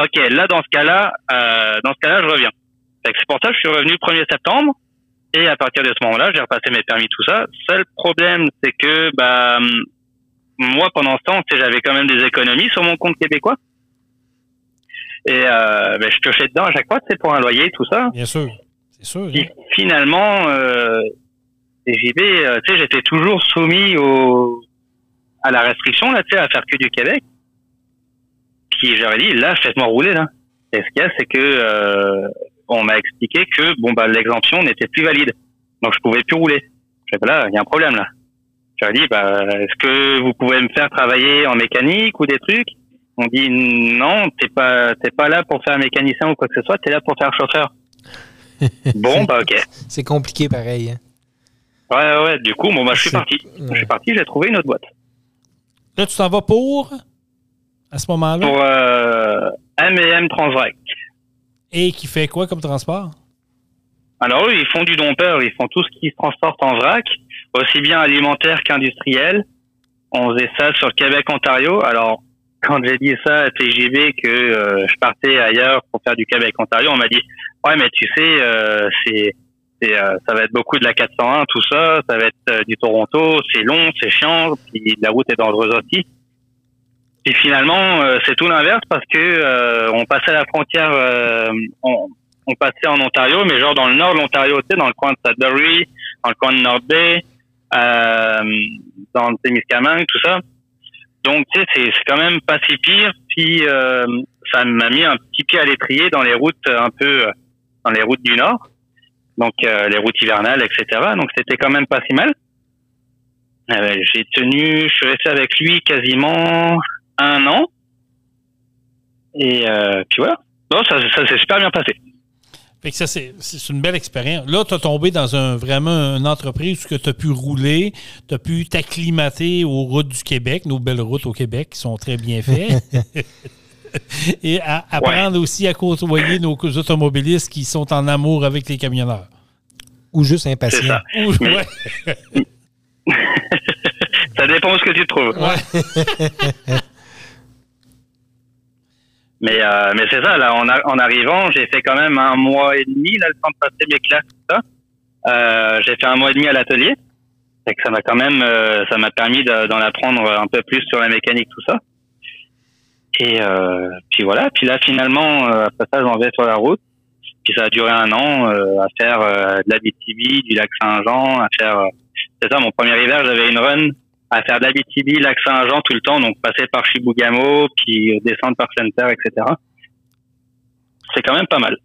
ok, là dans ce cas-là, euh, dans ce cas-là, je reviens. C'est pour ça que je suis revenu le 1er septembre. Et à partir de ce moment-là, j'ai repassé mes permis, tout ça. Seul problème, c'est que bah moi, pendant ce temps, tu sais, j'avais quand même des économies sur mon compte québécois. Et euh, ben, je piochais dedans à chaque fois, c'est pour un loyer, tout ça. Bien sûr. C'est sûr. Puis hein. finalement, euh, TJB, euh, tu sais, j'étais toujours soumis au à la restriction là, tu sais, à faire que du Québec. Puis j'aurais dit, là, faites-moi rouler là. Et ce qu'il y a, c'est que euh, on m'a expliqué que bon bah l'exemption n'était plus valide, donc je pouvais plus rouler. Je dis, là, il y a un problème là. J'aurais dit, bah, est-ce que vous pouvez me faire travailler en mécanique ou des trucs? On dit non, t'es pas t'es pas là pour faire mécanicien ou quoi que ce soit, t'es là pour faire chauffeur. bon bah ok. C'est compliqué pareil. hein. Ouais, ouais, du coup, bon, bah, je suis parti. ouais. Je suis parti, j'ai trouvé une autre boîte. Là, tu t'en vas pour, à ce moment-là, Pour euh, M&M. Et qui fait quoi comme transport? Alors, eux, ils font du dompeur, ils font tout ce qui se transporte en vrac, aussi bien alimentaire qu'industriel. On faisait ça sur Québec-Ontario. Alors, quand j'ai dit ça à TJB que euh, je partais ailleurs pour faire du Québec-Ontario, on m'a dit, ouais, mais tu sais, euh, c'est, c'est, euh, ça va être beaucoup de la 401, tout ça, ça va être du Toronto, c'est long, c'est chiant, puis la route est dangereuse aussi. Puis finalement, euh, c'est tout l'inverse parce que euh, on passait la frontière, euh, on, on passait en Ontario, mais genre dans le nord de l'Ontario, tu sais, dans le coin de Sudbury, dans le coin de North Bay, euh, dans le Témiscamingue, tout ça. Donc, tu sais, c'est c'est quand même pas si pire. Puis, euh, ça m'a mis un petit pied à l'étrier dans les routes un peu, euh, dans les routes du nord. Donc, euh, les routes hivernales, etc. Donc, c'était quand même pas si mal. Euh, J'ai tenu, je suis resté avec lui quasiment un an. Et euh, puis voilà. Non, ça, ça s'est super bien passé. Fait que ça, c'est c'est une belle expérience. Là, tu as tombé dans un, vraiment une entreprise où tu as pu rouler, tu as pu t'acclimater aux routes du Québec, nos belles routes au Québec qui sont très bien faites. Et à- apprendre aussi à côtoyer nos automobilistes qui sont en amour avec les camionneurs. Ou juste C'est impatient. ça. Ouh, Mais- ouais. Ça dépend de ce que tu trouves. Ouais. Mais, euh, mais c'est ça, là, en, en arrivant, j'ai fait quand même un mois et demi, là, le temps de passer mes classes, tout ça. Euh, j'ai fait un mois et demi à l'atelier. Fait que ça m'a quand même, euh, ça m'a permis de- d'en apprendre un peu plus sur la mécanique, tout ça. Et euh, puis voilà, puis là, finalement, euh, après ça, j'en vais sur la route. Puis ça a duré un an euh, à faire de la BTB, du lac Saint-Jean, à faire... c'est ça, mon premier hiver, j'avais une run à faire de la BTB, lac Saint-Jean tout le temps, donc passer par Chibougamau, puis descendre par Center, etc. C'est quand même pas mal.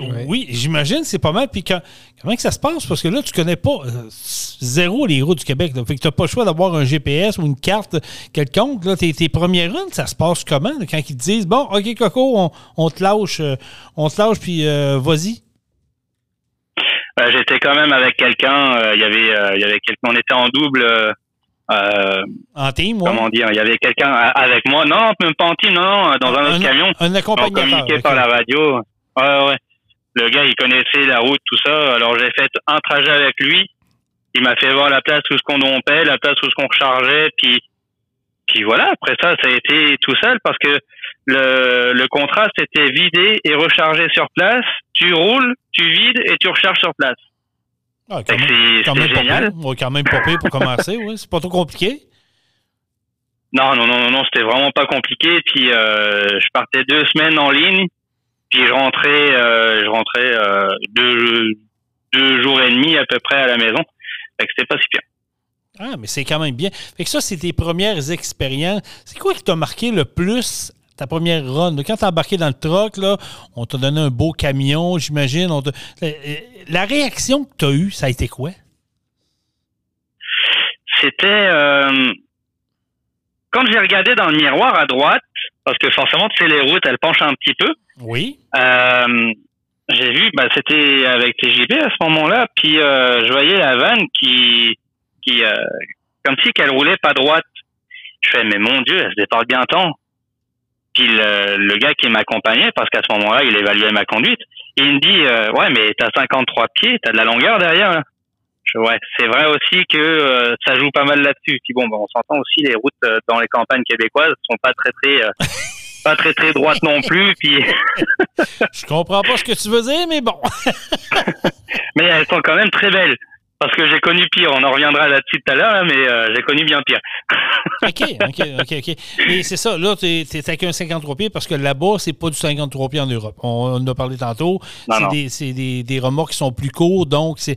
Ouais. Oui, j'imagine, c'est pas mal. Puis quand- comment que ça se passe? Parce que là, tu connais pas euh, zéro les routes du Québec. Là. Fait que tu n'as pas le choix d'avoir un GPS ou une carte quelconque. Là, tes, tes premières runs, ça se passe comment? là, quand ils te disent Bon, OK, Coco, on, on te lâche, euh, on te lâche, puis euh, vas-y? Euh, J'étais quand même avec quelqu'un, euh, il y avait, euh, il y avait quelqu'un, on était en double, euh, En team, ouais. comment dire, il y avait quelqu'un avec moi, non, même pas en team, non, dans un autre camion. Un On accompagnateur. communiquait ok. par la radio. Ouais, ouais. Le gars, il connaissait la route, tout ça. Alors, j'ai fait un trajet avec lui. Il m'a fait voir la place où ce qu'on dompait, la place où ce qu'on rechargeait, puis puis voilà, après ça, ça a été tout seul parce que le, le contrat, c'était vider et recharger sur place. Tu roules, tu vides et tu recharges sur place. Ah, quand même, même pas génial. Ouais, quand même pas pour commencer, oui. C'est pas trop compliqué. Non, non, non, non, non, c'était vraiment pas compliqué. Puis euh, je partais deux semaines en ligne, puis je rentrais, euh, je rentrais euh, deux, deux jours et demi à peu près à la maison. Fait que c'était pas si pire. Ah, mais c'est quand même bien. Fait que ça, c'est tes premières expériences. C'est quoi qui t'a marqué le plus ta première run? Quand t'as embarqué dans le truck, là, on t'a donné un beau camion, j'imagine. on t'a- La, réaction que t'as eue, ça a été quoi? C'était euh, quand j'ai regardé dans le miroir à droite, parce que forcément, tu sais, les routes, elles penchent un petit peu. Oui. Euh, j'ai vu, bah, c'était avec TJB à ce moment-là, puis euh, je voyais la vanne qui, qui euh, comme si qu'elle roulait pas droite. Je fais, mais mon Dieu, elle se déporte bien temps. Puis le, le gars qui m'accompagnait, parce qu'à ce moment-là, il évaluait ma conduite, il me dit, euh, ouais, mais t'as 53 pieds, t'as de la longueur derrière. Là. Je, ouais, c'est vrai aussi que euh, ça joue pas mal là-dessus. Puis bon, bah, on s'entend aussi, les routes euh, dans les campagnes québécoises sont pas très très, pas très très droites non plus. Puis Je comprends pas ce que tu veux dire, mais bon. mais elles sont quand même très belles. Parce que j'ai connu pire, on en reviendra là-dessus tout à l'heure, mais euh, j'ai connu bien pire. OK, OK, OK, OK. Mais c'est ça, là, t'es es avec un 53 pieds parce que là-bas, c'est pas du 53 pieds en Europe. On, on en a parlé tantôt. Non, C'est des, c'est des, des remorques qui sont plus courts, donc c'est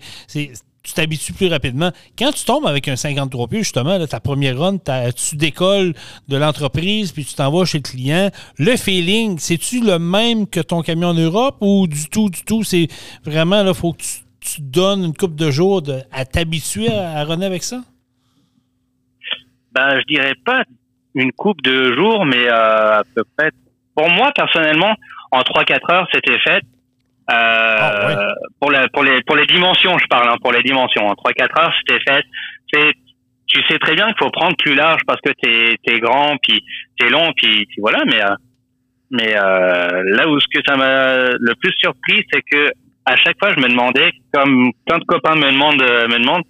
tu t'habitues plus rapidement. Quand tu tombes avec un 53 pieds, justement, là, ta première run, tu décolles de l'entreprise, puis tu t'en vas chez le client. Le feeling, c'est-tu le même que ton camion en Europe ou du tout, du tout? C'est vraiment, là, faut que tu, tu donnes une coupe de jours de- à t'habituer à, à runner avec ça? Ben, je dirais pas une coupe de jours, mais euh, à peu près. Pour moi, personnellement, en 3-4 heures, c'était fait. Euh, Ah, ouais. pour, la, pour, les, pour les dimensions, je parle, hein, pour les dimensions. En 3-4 heures, c'était fait. C'est, tu sais très bien qu'il faut prendre plus large parce que t'es es grand, puis t'es long, puis, puis voilà. Mais, euh, mais euh, là où ce que ça m'a le plus surpris, c'est que à chaque fois, je me demandais, comme plein de copains me demandent, euh, me demandent,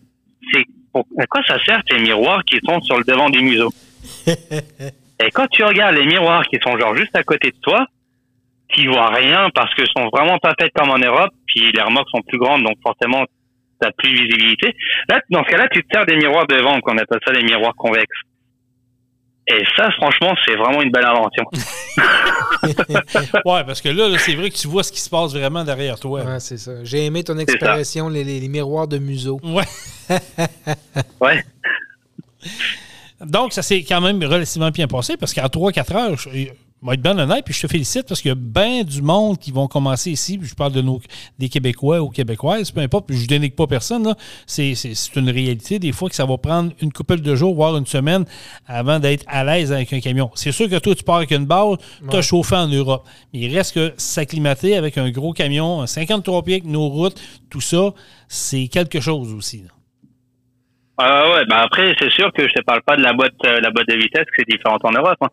c'est à quoi ça sert tes miroirs qui sont sur le devant du museau? Et quand tu regardes les miroirs qui sont genre juste à côté de toi, tu vois rien parce que sont vraiment pas faites comme en Europe, puis les remorques sont plus grandes, donc forcément t'as plus de visibilité. Là, dans ce cas-là, tu te sers des miroirs devant, qu'on appelle ça des miroirs convexes. Et ça, franchement, c'est vraiment une belle invention. Ouais, parce que là, là, c'est vrai que tu vois ce qui se passe vraiment derrière toi. Ouais, c'est ça. J'ai aimé ton expression, les, les- les miroirs de museau. Ouais. Ouais. Donc, ça s'est quand même relativement bien passé parce qu'en 3-4 heures, je vais être bien honnête, puis je te félicite parce qu'il y a bien du monde qui vont commencer ici. Puis je parle de nos, des Québécois ou Québécoises, peu importe, puis je dénigre pas personne. C'est c'est- c'est une réalité. Des fois que ça va prendre une couple de jours, voire une semaine, avant d'être à l'aise avec un camion. C'est sûr que toi, tu pars avec une base, tu as chauffé en Europe. Mais il reste que s'acclimater avec un gros camion, un 53 pieds avec nos routes, tout ça, c'est quelque chose aussi. là. Ah ouais, bah après, c'est sûr que je te parle pas de la boîte, euh, la boîte de vitesse, que c'est différent en Europe. hein.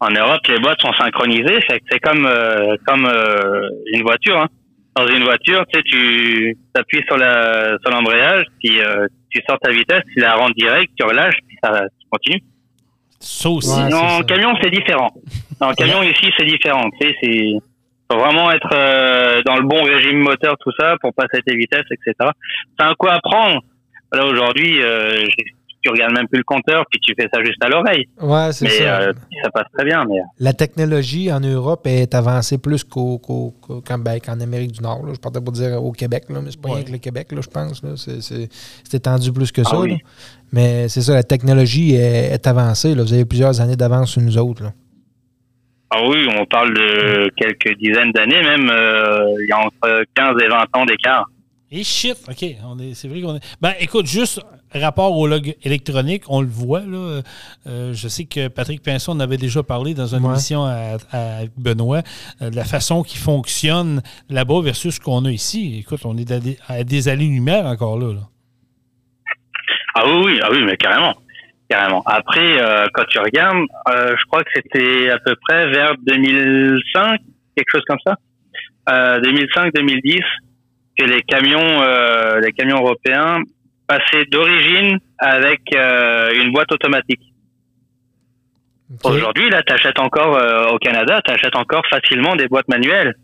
En Europe, les boîtes sont synchronisées, fait que c'est comme euh, comme euh, une voiture. Hein. Dans une voiture, tu sais, tu appuies sur la sur l'embrayage, puis euh, tu sors ta vitesse, tu la rends direct, tu relâches, puis ça tu continues. Ça aussi. Ouais. En ça. camion, c'est différent. En camion ici, c'est différent. Tu sais, c'est faut vraiment être euh, dans le bon régime moteur, tout ça, pour passer tes vitesses, etc. C'est un coup à prendre. Là aujourd'hui, euh, j'ai- tu regardes même plus le compteur, puis tu fais ça juste à l'oreille. Ouais, c'est ça. euh, ça passe très bien. Mais La technologie en Europe est avancée plus qu'en, ben, qu'en Amérique du Nord. là. Je partais pour dire au Québec, là, mais c'est pas Ouais. rien que le Québec, là, je pense. C'est, étendu plus que ça. oui. là. Mais c'est ça, la technologie est, est avancée. Vous avez plusieurs années d'avance sur nous autres. Ah oui, on parle de quelques dizaines d'années même. euh, Il y a entre 15 et 20 ans d'écart. Et shit, OK. On est, c'est vrai qu'on est. Ben, écoute, juste rapport au log électronique, on le voit, là. Euh, je sais que Patrick Pinson en avait déjà parlé dans une Ouais. émission à, à Benoît, euh, de la façon qui fonctionne là-bas versus ce qu'on a ici. Écoute, on est à des, à des années-lumière encore là. là. Ah oui, oui, ah oui, mais carrément. Carrément. Après, euh, quand tu regardes, euh, je crois que c'était à peu près vers 2005, quelque chose comme ça. Euh, 2005-2010, que les camions, euh, les camions européens passaient d'origine avec euh, une boîte automatique. Aujourd'hui, là, t'achètes encore euh, au Canada, t'achètes encore facilement des boîtes manuelles.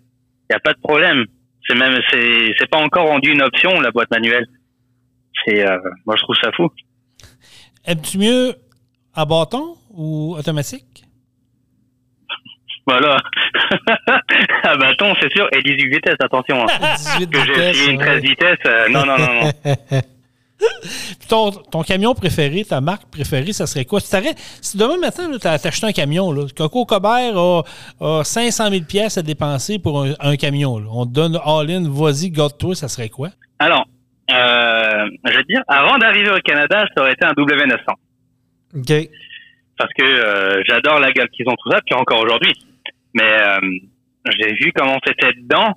Il y a pas de problème. C'est même, c'est, c'est pas encore rendu une option la boîte manuelle. C'est, euh, moi, je trouve ça fou. Aimes-tu mieux à bâton ou automatique? Voilà. à bâton, c'est sûr. Et 18 vitesses, attention. hein. 18 que j'ai essayé une ouais. 13 vitesses. euh, non, non, non, non. Ton, ton camion préféré, ta marque préférée, ça serait quoi? Si, t'arrêtes- si demain matin, tu as acheté un camion, là, Coco Cobert a, a 500 000 pièces à dépenser pour un, un camion. là. On te donne all-in, vas-y, garde-toi, ça serait quoi? Alors, euh, je te dire, avant d'arriver au Canada, ça aurait été un W900. OK. parce que euh, j'adore la gueule qu'ils ont tout ça, puis encore aujourd'hui. Mais euh, j'ai vu comment c'était dedans.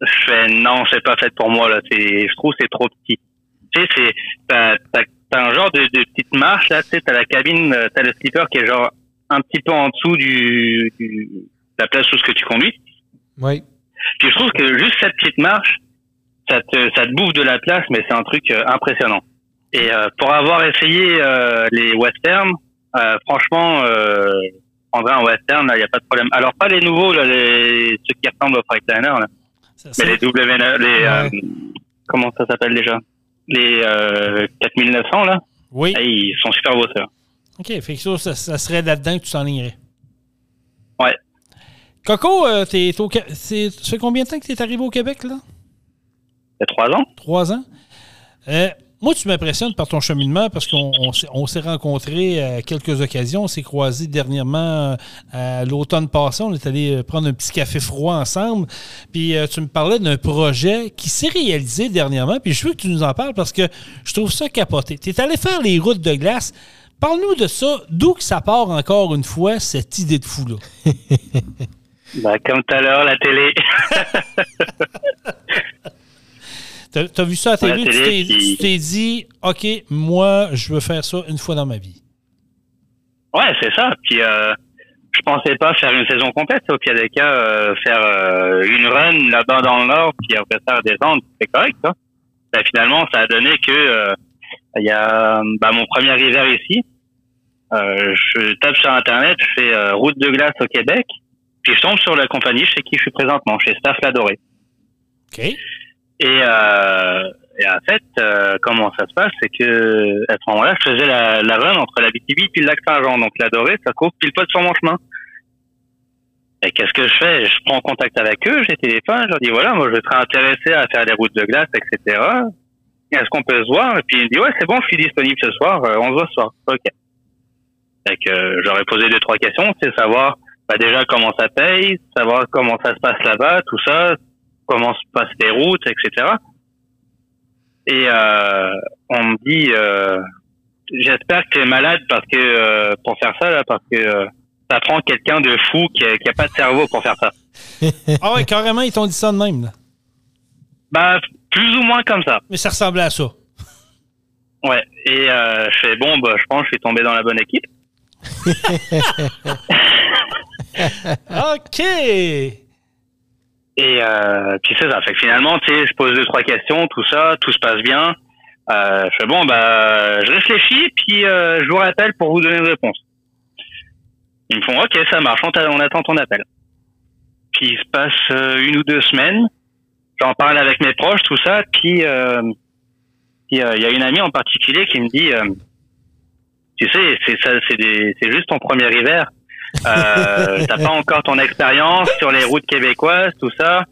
Je fais non, c'est pas fait pour moi là. C'est, je trouve c'est trop petit. Tu sais, c'est t'as, t'as, t'as un genre de, de petite marche là. Tu sais, t'as la cabine, euh, t'as le slipper qui est genre un petit peu en dessous du, du de la place où ce que tu conduis. Oui. Puis je trouve que juste cette petite marche, ça te, ça te bouffe de la place, mais c'est un truc euh, impressionnant. Et euh, pour avoir essayé euh, les westerns, euh, franchement, euh, prendrais un western, il n'y a pas de problème. Alors pas les nouveaux, là, les, ceux qui ressemblent au Freightliner, là, Ça- mais les W, les, euh, comment ça s'appelle déjà? Les euh, 4900, là, oui. ils sont super beaux, ça. OK, fait que ça, ça, serait là-dedans que tu s'enlignerais. Ouais. Coco, euh, t'es au, c'est, ça fait combien de temps que tu es arrivé au Québec, là? Il y a trois ans. Trois ans. Euh, moi, tu m'impressionnes par ton cheminement parce qu'on on s'est- on s'est rencontrés à quelques occasions. On s'est croisés dernièrement euh, à l'automne passé. On est allé euh, prendre un petit café froid ensemble. Puis euh, tu me parlais d'un projet qui s'est réalisé dernièrement. Puis je veux que tu nous en parles parce que je trouve ça capoté. Tu es allé faire les routes de glace. Parle-nous de ça. D'où que ça part encore une fois, cette idée de fou-là? Bah, comme tout à l'heure, la télé. T'as as vu ça à la télé, la tu t'es- qui- dit, OK, moi, je veux faire ça une fois dans ma vie. Ouais, c'est ça. Puis euh, je pensais pas faire une saison complète. Au pire des cas, euh, faire euh, une run là-bas dans le nord, puis après ça redescendre, c'est correct. Ça. Ben, finalement, ça a donné que euh, il y a bah, mon premier hiver ici. Euh, je tape sur internet, je fais route de glace au Québec, puis je tombe sur la compagnie chez qui je suis présentement, chez Staff La Dorée. Et, euh, et en fait, euh, comment ça se passe, c'est que à ce moment-là, je faisais la, la run entre la BTB puis le lac Saint-Jean. Donc la dorée, ça court pile poil sur mon chemin. Et qu'est-ce que je fais? Je prends contact avec eux, j'ai téléphone, je leur dis voilà, moi je serais intéressé à faire des routes de glace, etc. Est-ce qu'on peut se voir? Et puis il me dit ouais, c'est bon, je suis disponible ce soir, euh, on se voit ce soir. Ok. Fait que euh, j'aurais posé deux trois questions, c'est savoir bah, déjà comment ça paye, savoir comment ça se passe là-bas, tout ça, comment se passent les routes, etc. Et euh, on me dit, euh, j'espère que tu es malade parce que euh, pour faire ça là, parce que euh, ça prend quelqu'un de fou qui a, qui a pas de cerveau pour faire ça. Ah ouais, carrément, ils t'ont dit ça de même. là. Bah plus ou moins comme ça. Mais ça ressemblait à ça. Ouais. Et euh, je fais bon, bah je pense que je suis tombé dans la bonne équipe. OK! Et euh, puis c'est ça. Fait que finalement, tu sais, je pose deux trois questions, tout ça, tout se passe bien. Euh, je fais bon, bah je réfléchis, puis euh, je vous rappelle pour vous donner une réponse. Ils me font ok, ça marche, on, on attend ton appel. Puis il se passe euh, une ou deux semaines. J'en parle avec mes proches, tout ça. Puis euh, euh, il y a une amie en particulier qui me dit, tu sais, c'est ça, c'est juste ton premier hiver. Euh, t'as pas encore ton expérience sur les routes québécoises, tout ça.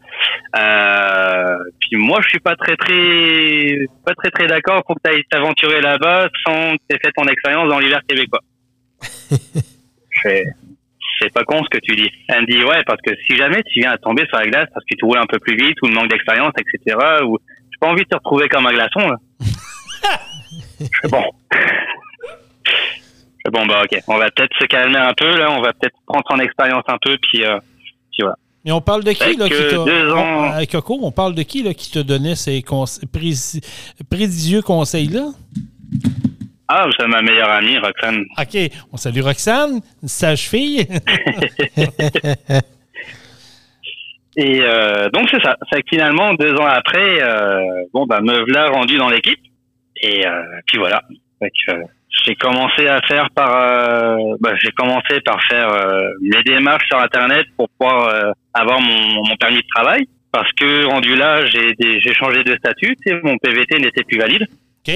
Euh, puis moi, je suis pas très très pas très très d'accord pour que t'ailles t'aventurer là-bas sans que t'aies fait ton expérience dans l'hiver québécois. C'est pas con ce que tu dis. Elle me dit ouais parce que si jamais tu viens à tomber sur la glace parce que tu roules un peu plus vite ou le manque d'expérience, etc. Ou j'ai pas envie de te retrouver comme un glaçon. Là. Bon. Bon bah ok, on va peut-être se calmer un peu là, on va peut-être prendre ton expérience un peu puis euh, puis voilà. Mais on parle de qui, là, qui t'a. ans- avec Coco, on parle de qui, là, qui te donnait ces conse- conseils-là? Ah, c'est ma meilleure amie, Roxane. OK. On salue Roxane, une sage-fille. Et euh, donc c'est ça. C'est que finalement deux ans après, euh, bon bah me voilà rendu dans l'équipe. Et euh, puis voilà. Fait que, euh, j'ai commencé à faire par, euh, bah, j'ai commencé par faire euh, les démarches sur Internet pour pouvoir euh, avoir mon, mon permis de travail. Parce que rendu là, j'ai j'ai changé de statut, tu sais, mon PVT n'était plus valide, OK.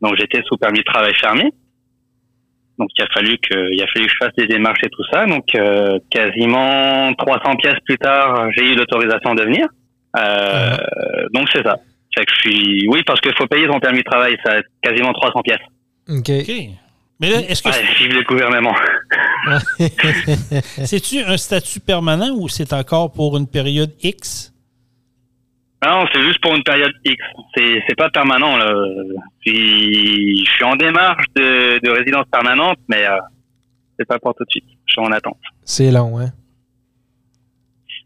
donc j'étais sous permis de travail fermé. Donc il a fallu que, il a fallu que je fasse des démarches et tout ça. Donc euh, quasiment 300 pièces plus tard, j'ai eu l'autorisation de venir. Euh, Donc c'est ça. C'est que je suis, oui, parce qu'il faut payer son permis de travail, ça quasiment 300 pièces. OK. Mais là, est-ce que Ouais, vive le gouvernement. c'est-tu un statut permanent ou c'est encore pour une période X? Non, c'est juste pour une période X. C'est c'est pas permanent. Là. Puis, je suis en démarche de, de résidence permanente, mais euh, c'est pas pour tout de suite. Je suis en attente. C'est long, hein?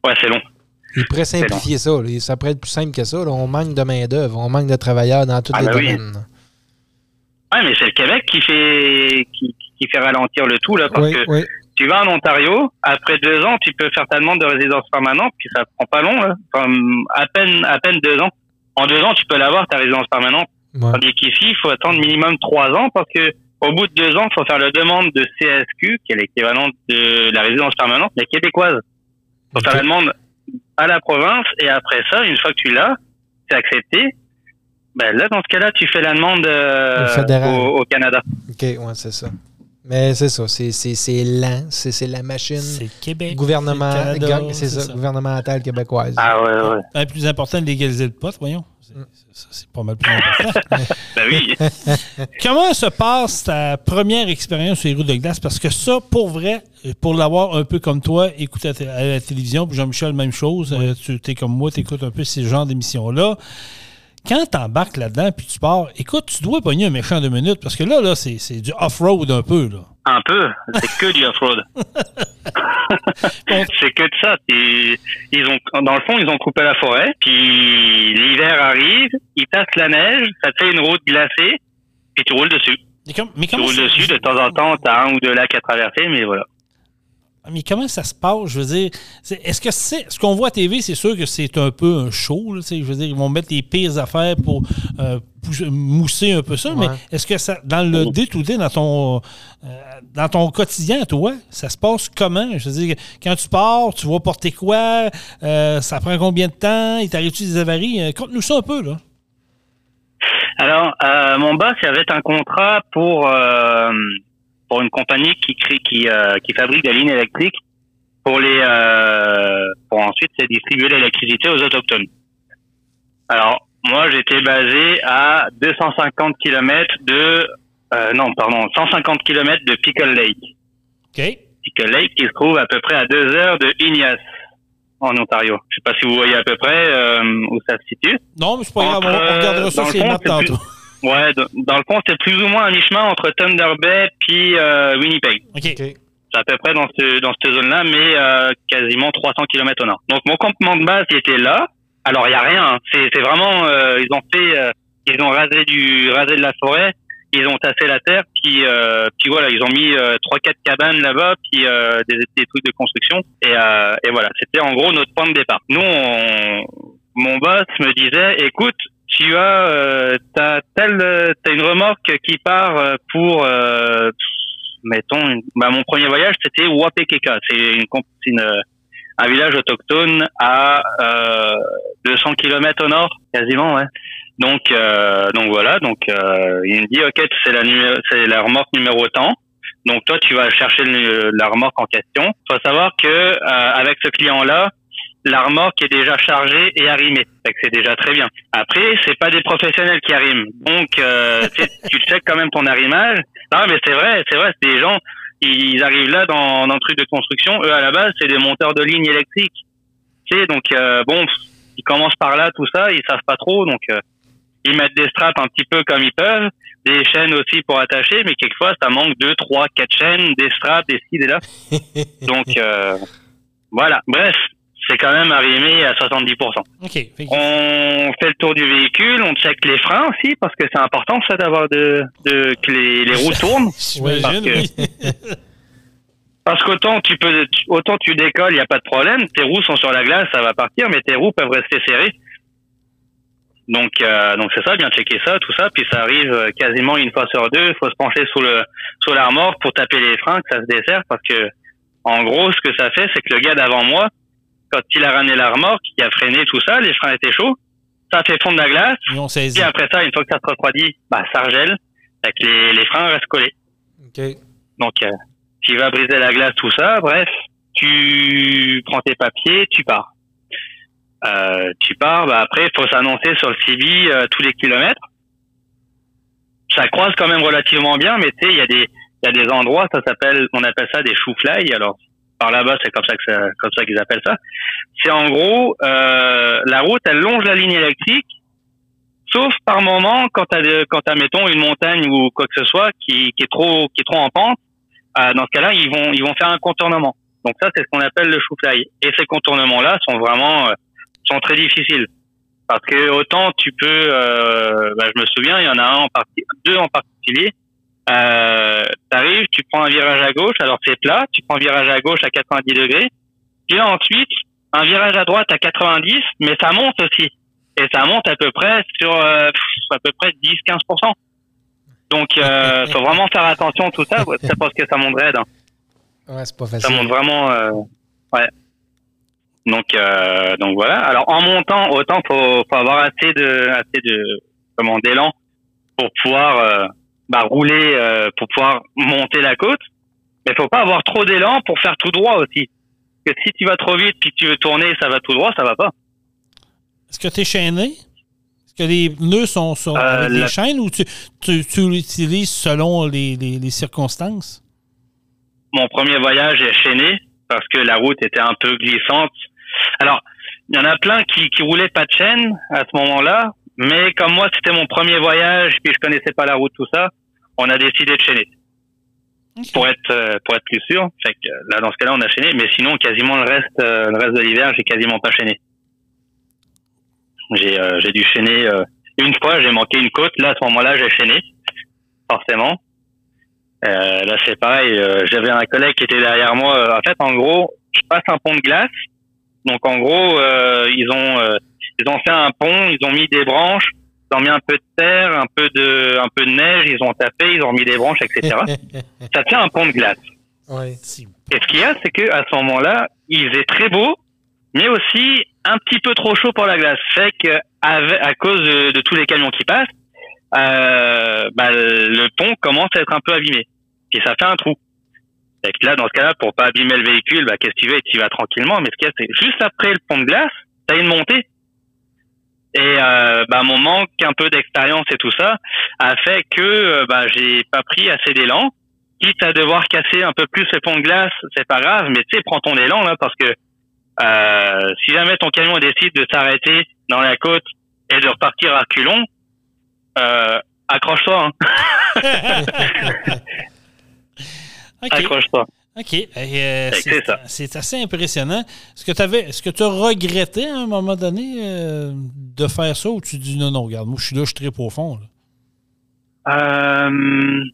Ouais, c'est long. Il pourrait simplifier ça. là. Ça pourrait être plus simple que ça. là. On manque de main-d'œuvre, on manque de travailleurs dans tous Ah, les bah oui. Ouais, mais c'est le Québec qui fait qui, qui fait ralentir le tout là, parce Oui, que oui. tu vas en Ontario, après deux ans, tu peux faire ta demande de résidence permanente, puis ça prend pas long, là. Comme à peine à peine deux ans. En deux ans, tu peux l'avoir ta résidence permanente. Ouais. Tandis qu'ici, il faut attendre minimum trois ans parce que au bout de deux ans, il faut faire la demande de CSQ, qui est l'équivalent de la résidence permanente, mais québécoise. Il faut faire la demande à la province et après ça, une fois que tu l'as, c'est accepté. Ben là, dans ce cas-là, tu fais la demande euh, Au Canada. OK, ouais, c'est ça. Mais c'est ça. C'est, c'est, c'est lent. C'est, c'est la machine C'est Québec. gouvernement, c'est ça, ça. gouvernementale québécoise. Ah ouais, ouais. Ben, plus important de légaliser le pot, voyons. C'est- Mm. ça, C'est pas mal plus important. Ben oui. Comment se passe ta première expérience sur les routes de glace? Parce que ça, pour vrai, pour l'avoir un peu comme toi, écouté à, t- à la télévision, puis Jean-Michel, même chose, euh, tu es comme moi, tu écoutes un peu ces genres d'émissions-là. Quand tu embarques là-dedans, puis tu pars, écoute, tu dois pogner un méchant de minutes, parce que là, là c'est c'est du off-road un peu. Là. Un peu. C'est que du off-road. c'est que de ça. Ils ont, dans le fond, ils ont coupé la forêt. Puis l'hiver arrive, ils tassent la neige, ça te fait une route glacée, puis tu roules dessus. Mais, comme- mais Tu roules dessus. De temps en temps, t'as un ou deux lacs à traverser, mais voilà. Mais comment ça se passe? Je veux dire, est-ce que c'est ce qu'on voit à TV, c'est sûr que c'est un peu un show. là, je veux dire, ils vont mettre les pires affaires pour euh, pousser- mousser un peu ça. Ouais. Mais est-ce que ça, dans le day-to-day, dans ton euh, dans ton quotidien, toi, ça se passe comment? Je veux dire, quand tu pars, tu vas porter quoi? Euh, ça prend combien de temps? Il t'arrive-tu des avaries? Conte-nous ça un peu, là. Alors, euh, mon boss avait un contrat pour pour une compagnie qui crée, qui euh, qui fabrique des lignes électriques pour les euh, pour ensuite distribuer l'électricité aux autochtones. Alors, moi j'étais basé à 250 km de euh, non pardon 150 km de Pickle Lake. OK? Pickle Lake qui se trouve à peu près à deux heures de Ignace en Ontario. Je sais pas si vous voyez à peu près euh, où ça se situe. Non, mais c'est pas grave. On, regardera ça sur le les maps tantôt. Ouais, dans le fond, c'est plus ou moins à mi-chemin entre Thunder Bay puis euh, Winnipeg. OK. OK. C'est à peu près dans, ce, dans cette zone-là, mais euh, quasiment 300 km au nord. Donc mon campement de base il était là. Alors il y a rien. hein. C'est c'est vraiment euh, ils ont fait euh, ils ont rasé du rasé de la forêt, ils ont tassé la terre, puis euh, puis voilà ils ont mis euh, trois quatre cabanes là-bas, puis euh, des, des trucs de construction et euh, et voilà c'était en gros notre point de départ. Nous on, mon boss me disait écoute tu as euh, t'as une remorque qui part euh, pour euh, mettons bah, mon premier voyage c'était Wapekeka. C'est une, une euh, un village autochtone à euh, 200 km au nord quasiment ouais. Donc euh, donc voilà donc il me dit ok c'est la c'est la remorque numéro tant donc toi tu vas chercher la remorque en question. Faut savoir que avec ce client là la remorque est déjà chargée et arrimée. C'est déjà très bien. Après, c'est pas des professionnels qui arriment. Donc, euh, tu checkes quand même ton arrimage. Non, mais c'est vrai, c'est vrai, c'est des gens, ils arrivent là dans, dans le truc de construction. Eux, à la base, c'est des monteurs de lignes électriques. Tu sais, donc, euh, bon, ils commencent par là, tout ça, ils savent pas trop. Donc, euh, ils mettent des straps un petit peu comme ils peuvent, des chaînes aussi pour attacher, mais quelquefois, ça manque deux, trois, quatre chaînes, des straps, des ci, des là. Donc, euh, voilà. Bref, c'est quand même arrimé à 70%. OK. Fait que- On fait le tour du véhicule, on check les freins aussi, parce que c'est important ça d'avoir de, de que les, les roues tournent. Parce que- oui. Parce qu'autant tu peux, autant tu décolles, il y a pas de problème. Tes roues sont sur la glace, ça va partir, mais tes roues peuvent rester serrées. Donc, euh, donc c'est ça, bien checker ça, tout ça, puis ça arrive euh, quasiment une fois sur deux. Il faut se pencher sous le sous la remorque pour taper les freins, que ça se dessert, parce que en gros, ce que ça fait, c'est que le gars d'avant moi, quand il a ramené la remorque, il a freiné tout ça, les freins étaient chauds, ça fait fondre la glace. Ont saisi. Puis après ça, une fois que ça se refroidit, bah ça regèle, fait que les, les freins restent collés. OK. Donc, euh, tu vas briser la glace, tout ça. Bref, tu prends tes papiers, tu pars. Euh, tu pars, bah après, il faut s'annoncer sur le CB euh, tous les kilomètres. Ça croise quand même relativement bien, mais tu sais, il y a des il y a des endroits, ça s'appelle, on appelle ça des chou-fly. Alors, par là-bas, c'est comme ça que ça, comme ça qu'ils appellent ça. C'est en gros, euh, la route, elle longe la ligne électrique, sauf par moment quand t'as, de- quand t'as, mettons, une montagne ou quoi que ce soit qui, qui est trop, qui est trop en pente. euh, dans ce cas-là, ils vont, ils vont faire un contournement. Donc ça, c'est ce qu'on appelle le chou-fly. Et ces contournements-là sont vraiment, euh, sont très difficiles. Parce que autant tu peux, euh, bah, je me souviens, il y en a un en partie, deux en particulier. Euh, t'arrives, tu prends un virage à gauche, alors c'est plat, tu prends un virage à gauche à 90 degrés, puis là ensuite un virage à droite à 90, mais ça monte aussi, et ça monte à peu près sur euh, à peu près 10-15%. Donc euh, faut vraiment faire attention à tout ça, c'est parce que ça monte raide. hein. Ouais, c'est pas Ça facile. monte vraiment, euh, ouais. Donc, euh, donc voilà. Alors en montant, autant faut, faut avoir assez de, assez de, comment, d'élan pour pouvoir euh, bah, rouler, euh, pour pouvoir monter la côte. Mais faut pas avoir trop d'élan pour faire tout droit aussi. Parce que si tu vas trop vite puis que tu veux tourner, ça va tout droit, ça va pas. Est-ce que tu es chaîné? Est-ce que les pneus sont sur, Euh, avec des la- chaînes ou tu, tu, tu l'utilises selon les, les, les circonstances? mon premier voyage est chaîné parce que la route était un peu glissante. Alors, il y en a plein qui, qui roulaient pas de chaîne à ce moment-là, mais comme moi c'était mon premier voyage puis je connaissais pas la route tout ça, on a décidé de chaîner pour être euh, pour être plus sûr. Fait que euh, là dans ce cas-là on a chaîné, mais sinon quasiment le reste euh, le reste de l'hiver j'ai quasiment pas chaîné. J'ai euh, j'ai dû chaîner euh, une fois, j'ai manqué une côte. Là à ce moment-là j'ai chaîné forcément. Euh, là, c'est pareil. euh, J'avais un collègue qui était derrière moi. En fait, en gros, je passe un pont de glace. Donc, en gros, euh, ils ont euh, ils ont fait un pont. Ils ont mis des branches. Ils ont mis un peu de terre, un peu de un peu de neige. Ils ont tapé. Ils ont mis des branches, etc. Ça fait un pont de glace. ouais. Et ce qu'il y a, c'est que à ce moment-là, il faisait très beau, mais aussi un petit peu trop chaud pour la glace. Fait que à cause de, de tous les camions qui passent, euh, bah, le pont commence à être un peu abîmé. Et ça fait un trou. Que là, dans ce cas-là, pour pas abîmer le véhicule, bah, qu'est-ce que tu veux, tu vas tranquillement. Mais ce qu'il y a, c'est juste après le pont de glace, t'as une montée. Et euh, bah, mon manque un peu d'expérience et tout ça a fait que euh, bah, j'ai pas pris assez d'élan quitte à devoir casser un peu plus le pont de glace, c'est pas grave, mais tu sais, prends ton élan là, parce que euh, si jamais ton camion décide de s'arrêter dans la côte et de repartir à culon, euh, accroche-toi, hein, accroche-toi. OK. Euh, que c'est assez impressionnant. Est-ce que tu avais, est-ce que tu as regretté à un moment donné euh, de faire ça ou tu dis non, non, regarde, moi je suis là, je tripe au fond. là? Euh,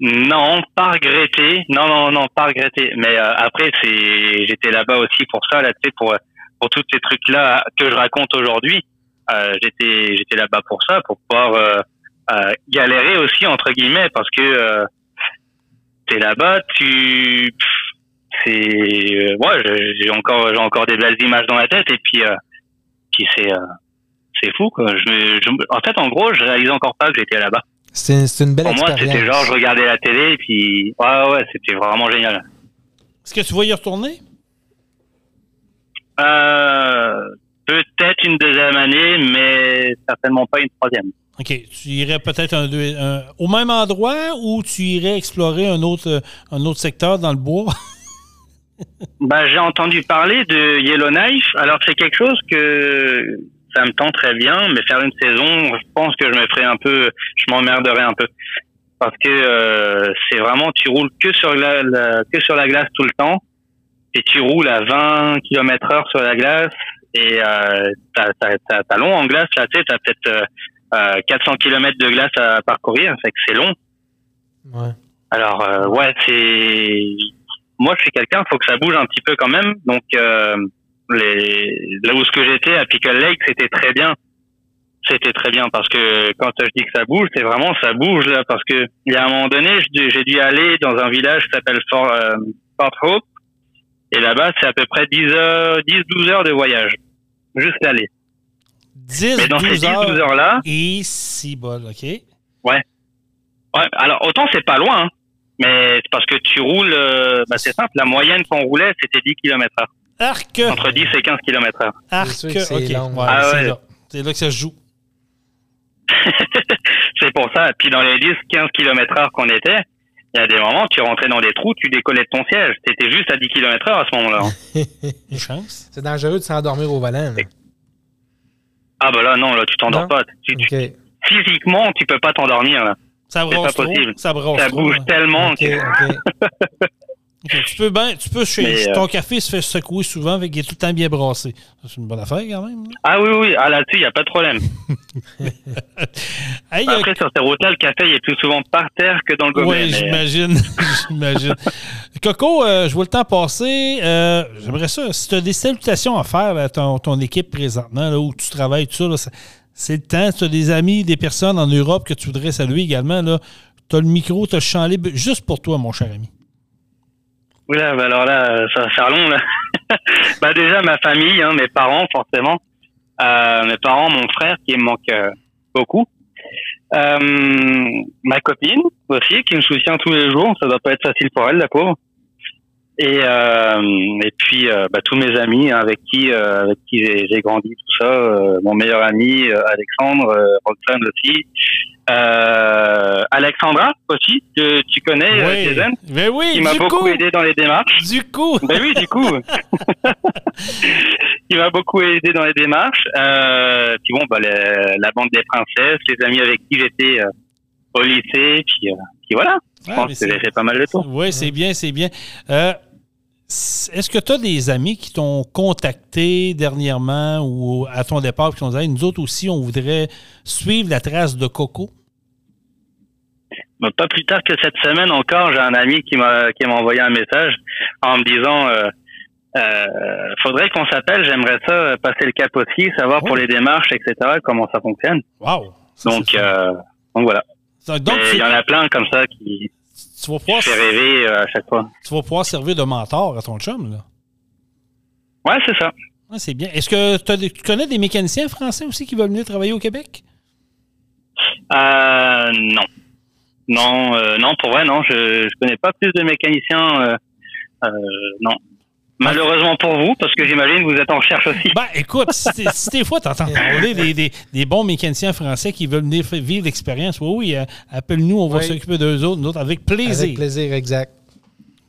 non, pas regretté. Non, non, non, pas regretté. Mais euh, après, c'est, j'étais là-bas aussi pour ça, là, pour pour tous ces trucs-là que je raconte aujourd'hui. J'étais, j'étais là-bas pour ça, pour pouvoir galérer aussi entre guillemets, parce que t'es là-bas, tu, c'est, euh, ouais, j'ai- encore, j'ai encore des belles images dans la tête, et puis, euh, puis c'est, euh, c'est fou, quoi. Je, me- je me- en fait, en gros, je réalisais encore pas que j'étais là-bas. C'est une belle Pour moi, expérience. c'était genre, je regardais la télé, et puis, ouais, ouais, c'était vraiment génial. Est-ce que tu vas y retourner? Euh, peut-être une deuxième année, mais certainement pas une troisième. OK. Tu irais peut-être un, au même endroit ou tu irais explorer un autre, un autre secteur dans le bois? Bah, j'ai entendu parler de Yellowknife. Alors, c'est quelque chose que ça me tente très bien, mais faire une saison, je pense que je me ferais un peu, je m'emmerderais un peu. Parce que euh, c'est vraiment, tu roules que sur la, que sur la glace tout le temps, et tu roules à 20 km heure sur la glace, et euh, t'as long en glace, là, tu sais, t'as peut-être euh, euh, 400 km de glace à parcourir, fait que c'est long. Ouais. Alors euh, ouais, c'est moi je suis quelqu'un, faut que ça bouge un petit peu quand même. Donc euh, les là où ce que j'étais à Pickle Lake, c'était très bien c'était très bien parce que quand je dis que ça bouge, c'est vraiment ça bouge là parce que il y a un moment donné, j'ai dû aller dans un village qui s'appelle Fort, euh, Fort Hope et là-bas c'est à peu près 10 heures, 10 12 heures de voyage juste l'aller. 10, Mais dans ces 12 10 heures. 12 heures là, Et si bol, OK? ouais. Alors autant c'est pas loin, hein, mais c'est parce que tu roules, euh, bah, c'est simple. La moyenne qu'on roulait c'était 10 km heure, Arc. entre 10 et 15 km heure. Arc. C'est sûr que c'est OK. long. Ouais, Ah c'est ouais. là. C'est là que ça se joue. C'est pour ça. Puis dans les 10-15 km heure qu'on était, il y a des moments, tu rentrais dans des trous, tu décollais de ton siège. T'étais juste à 10 km heure à ce moment-là. hein. Une chance. C'est dangereux de s'endormir au volant. là. Ah bah là, non, là, tu t'endors pas. Tu- tu- OK. physiquement, tu peux pas t'endormir, là. Ça brosse pas trop. possible. Ça brosse Ça trop, bouge tellement. OK, que- Tu peux bien, tu peux chez Mais, euh, ton café se fait secouer souvent, avec il est tout le temps bien brassé. C'est une bonne affaire quand même. là. Ah oui, oui, ah, là-dessus, il n'y a pas de problème. Hey, euh, Après, sur ces routes-là, le café, il est plus souvent par terre que dans le gobelet. Oui, mais- j'imagine. j'imagine. Coco, euh, je vois le temps passer. Euh, J'aimerais ça. Si tu as des salutations à faire à ton, ton équipe présentement, là, où tu travailles, tout ça, là, c'est le temps. Si tu as des amis, des personnes en Europe que tu voudrais saluer également, tu as le micro, tu as le champ libre, juste pour toi, mon cher ami. Oula, bah alors là, ça va faire long, là. bah déjà, ma famille, hein, mes parents, forcément. Euh, mes parents, mon frère, qui me manque euh, beaucoup. Euh, ma copine aussi, qui me soutient tous les jours. Ça doit pas être facile pour elle, la pauvre. Et, euh, et puis, euh, bah, tous mes amis hein, avec qui, avec qui j'ai grandi, tout ça. Mon meilleur ami, Alexandre, Roxane aussi. Euh, Alexandra aussi, que tu connais, euh, Jason, Ben oui, qui m'a beaucoup coup, aidé dans les démarches. du coup. Ben oui, du coup. il m'a beaucoup aidé dans les démarches. Euh, puis bon, bah, le- la bande des princesses, les amis avec qui j'étais euh, au lycée, puis, euh, puis voilà. Je Ouais, pense mais que j'ai fait pas mal de tours. Oui, c'est bien, c'est bien. Est-ce que tu as des amis qui t'ont contacté dernièrement ou à ton départ qui t'ont dit Hey, nous autres aussi, on voudrait suivre la trace de Coco? Pas plus tard que cette semaine encore, j'ai un ami qui m'a qui m'a envoyé un message en me disant euh, euh, faudrait qu'on s'appelle, j'aimerais ça passer le cap aussi, savoir Oh. pour les démarches, etc. comment ça fonctionne. Wow! Ça, Donc, euh, donc voilà. Donc, il y en a plein comme ça qui tu vas pouvoir, fait rêver euh, à chaque fois. tu vas pouvoir servir de mentor à ton chum. Là. Ouais, c'est ça. Ouais, c'est bien. Est-ce que tu connais des mécaniciens français aussi qui veulent venir travailler au Québec? Euh, non. Non, euh, non, pour vrai, non. Je, je connais pas plus de mécaniciens. Euh, non. Malheureusement pour vous, parce que j'imagine que vous êtes en recherche aussi. Ben, écoute, si, t'es- si des fois tu entends parler des, des- des bons mécaniciens français qui veulent venir vivre l'expérience, oui, oui, euh, appelle-nous, on va Oui. s'occuper d'eux autres, nous autres, avec plaisir. Avec plaisir, exact.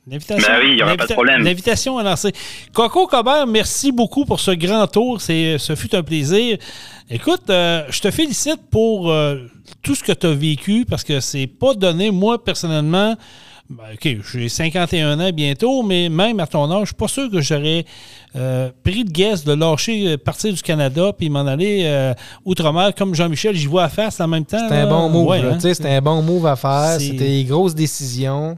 L'invitation, Ben oui, il y aura pas de problème. L'invitation à lancer. Coco Cobert, merci beaucoup pour ce grand tour. C'est, ce fut un plaisir. Écoute, euh, je te félicite pour euh, tout ce que tu as vécu parce que c'est pas donné, moi, personnellement. Ben, OK, j'ai 51 ans bientôt, mais même à ton âge, je suis pas sûr que j'aurais euh, pris de guess de lâcher, euh, partir du Canada puis m'en aller euh, outre-mer comme Jean-Michel. J'y vois à face en même temps. C'était un bon move. Ouais, là. hein? C'était un bon move à faire. C'était des grosses décisions.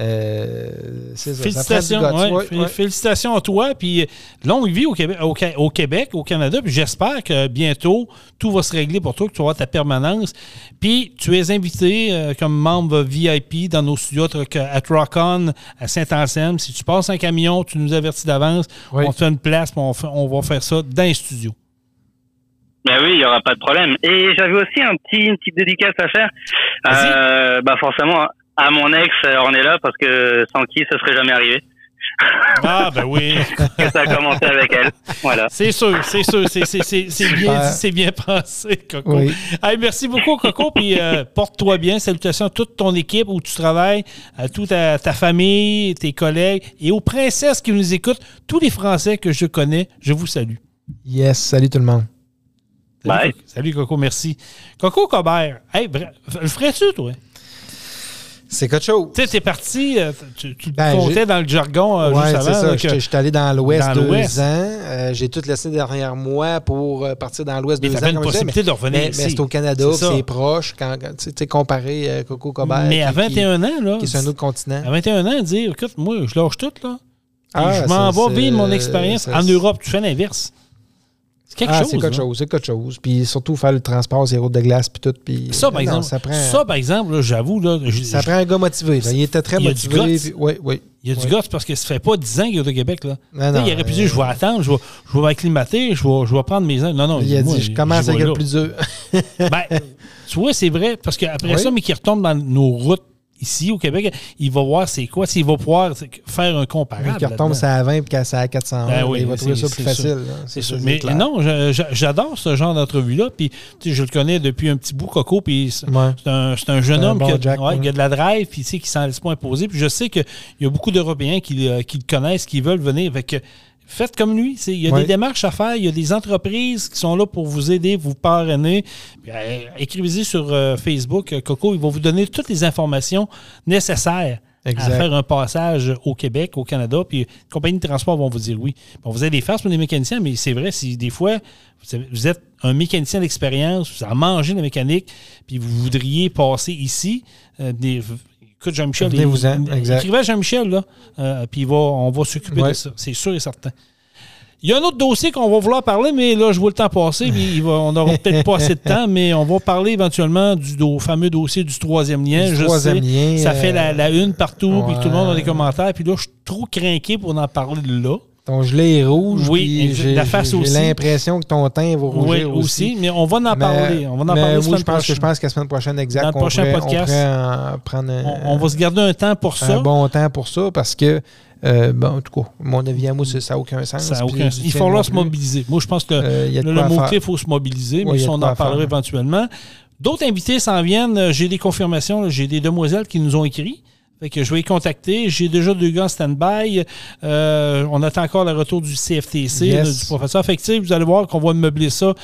Euh, c'est ça, Félicitations, guts. ouais, Ouais, fé- ouais. félicitations à toi. Puis euh, longue vie au Québec, au, Ca- au Québec, au Canada. Puis j'espère que bientôt tout va se régler pour toi, que tu auras ta permanence. Puis tu es invité euh, comme membre VIP dans nos studios à- à Rock-On à Saint-Anselme. Si tu passes un camion, tu nous avertis d'avance. Oui. On te fait une place, puis on, fait- on va faire ça dans les studios. Ben oui, il y aura pas de problème. Et j'avais aussi un petit, une petite dédicace à faire. Euh, bah forcément à mon ex euh, Ornella parce que sans qui ce serait jamais arrivé. Ah, ben oui. Que ça a commencé avec elle. Voilà. C'est sûr, c'est sûr. C'est, c'est- c'est- c'est bien dit, c'est bien pensé, Coco. Oui. Hey, merci beaucoup, Coco. Puis euh, porte-toi bien. Salutations à toute ton équipe où tu travailles, à toute ta, ta famille, tes collègues et aux princesses qui nous écoutent. Tous les Français que je connais, je vous salue. Yes, salut tout le monde. Salut, Bye. Coco. Salut, Coco. Merci. Coco Cobert. Hey, le ferais-tu, toi? C'est quelque chose. Tu sais, t'es parti, euh, tu, tu te Ben, comptais dans le jargon euh, Ouais, juste c'est avant. ça. que- j'étais allé dans l'Ouest deux ans. Euh, J'ai tout laissé derrière moi pour euh, partir dans l'Ouest deux ans. une je possibilité de revenir mais, c'est au Canada, C'est proche. Quand, tu sais, comparé à Coco Cobert. Mais à qui- qui- 21 ans, là. Qui est sur un autre continent. À 21 ans, dire, écoute, moi, je lâche tout, là. Ah, je m'en vais vivre mon expérience. En Europe, tu fais l'inverse. Quelque Ah, chose. c'est quelque chose, c'est quelque chose. Puis surtout faire le transport, ces routes de glace, puis tout. Puis, Ça, par non, exemple, ça prend, ça, par exemple, j'avoue, là, je- ça je- prend un gars motivé. là. Il était très Il motivé. puis- Oui, oui. il y a du c'est parce que ça fait pas 10 ans qu'il est au Québec. Là. Non, non, il aurait pu euh, dire je vais attendre, je vais, je vais m'acclimater, je vais, je vais prendre mes ans. Non, non, Il a moi, dit, je commence le là. plus dur. Ben, tu vois, c'est vrai, parce qu'après Oui. ça, mais qu'il retombe dans nos routes ici au Québec, il va voir c'est quoi, s'il va pouvoir faire un comparable. Qui retombe ça à 20 puis qu'à ça à 400. Ben oui, il va trouver ça plus facile. C'est sûr. Mais clair. non, j'adore ce genre d'entrevue-là. Puis, je le connais depuis un petit bout, Coco. Puis, c'est Ouais. un, jeune un homme bon qui, a, Jack, ouais, ouais. qui a de la drive, puis, qui s'en laisse pas imposer. Puis, je sais qu'il y a beaucoup d'Européens qui, euh, qui le connaissent, qui veulent venir. Fait que, faites comme lui. Il y a des démarches à faire. Il y a des entreprises qui sont là pour vous aider, vous parrainer. Euh, Écrivez-y sur euh, Facebook, euh, Coco. Il va vous donner toutes les informations nécessaires Exact. à faire un passage au Québec, au Canada, puis les compagnies de transport vont vous dire oui. Bon, vous avez des farces pour les mécaniciens, mais c'est vrai, si des fois, vous, êtes un mécanicien d'expérience, vous avez mangé la mécanique, puis vous voudriez passer ici, euh, des- écoute, Jean-Michel, il- exact. écrivez à Jean-Michel, là, euh, puis va, on va s'occuper Ouais. de ça, c'est sûr et certain. Il y a un autre dossier qu'on va vouloir parler, mais là, je vois le temps passer. puis on n'aura peut-être pas assez de temps, mais on va parler éventuellement du do- fameux dossier du troisième lien. Du je troisième sais, lien, ça fait la, euh, la une partout, puis tout le monde a des commentaires. Puis là, je suis trop craqué pour en parler là. Ton gelé est rouge. Oui, j'ai- l'impression que ton teint va rougir Oui, aussi. Mais on va en parler. On va en parler je pense que je pense que la semaine prochaine, exact. Dans le on prochain pourrait- podcast. On pourrait en prendre un, On, on va se garder un temps pour ça. un bon temps pour ça parce que, euh, bon, en tout cas, mon avis à moi, ça n'a aucun sens. Ça a aucun- du Il faudra se mobiliser. Moi, je pense que Euh, le, mot-clé, il faut se mobiliser, mais ça, on en parlera éventuellement. D'autres invités s'en viennent. J'ai des confirmations. J'ai des demoiselles qui nous ont écrit. Fait que je vais les contacter. J'ai déjà deux gars en stand-by. Euh, on attend encore le retour du CFTC, Yes. là, du professeur. Fait que, vous allez voir qu'on va meubler ça.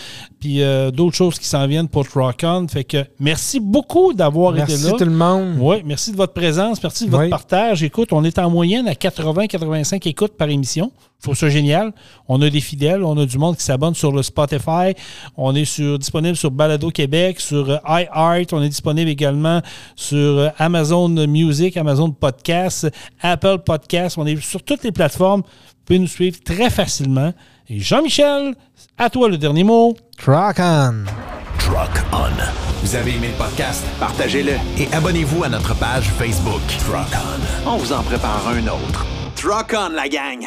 Puis euh, d'autres choses qui s'en viennent pour Rock-On. Fait que merci beaucoup d'avoir été Merci là. tout le monde. Oui, merci de votre présence, merci de votre Oui. partage. Écoute, on est en moyenne à 80-85 écoutes par émission. Je trouve ça génial. On a des fidèles, on a du monde qui s'abonne sur le Spotify. On est sur, disponible sur Balado Québec, sur euh, iHeart. On est disponible également sur euh, Amazon Music, Amazon Podcast, Apple Podcast. On est sur toutes les plateformes. Vous pouvez nous suivre très facilement. Et Jean-Michel, à toi le dernier mot. Rock on! Truck On. Vous avez aimé le podcast? Partagez-le. Et abonnez-vous à notre page Facebook. Truck On. On vous en prépare un autre. Truck on, la gang!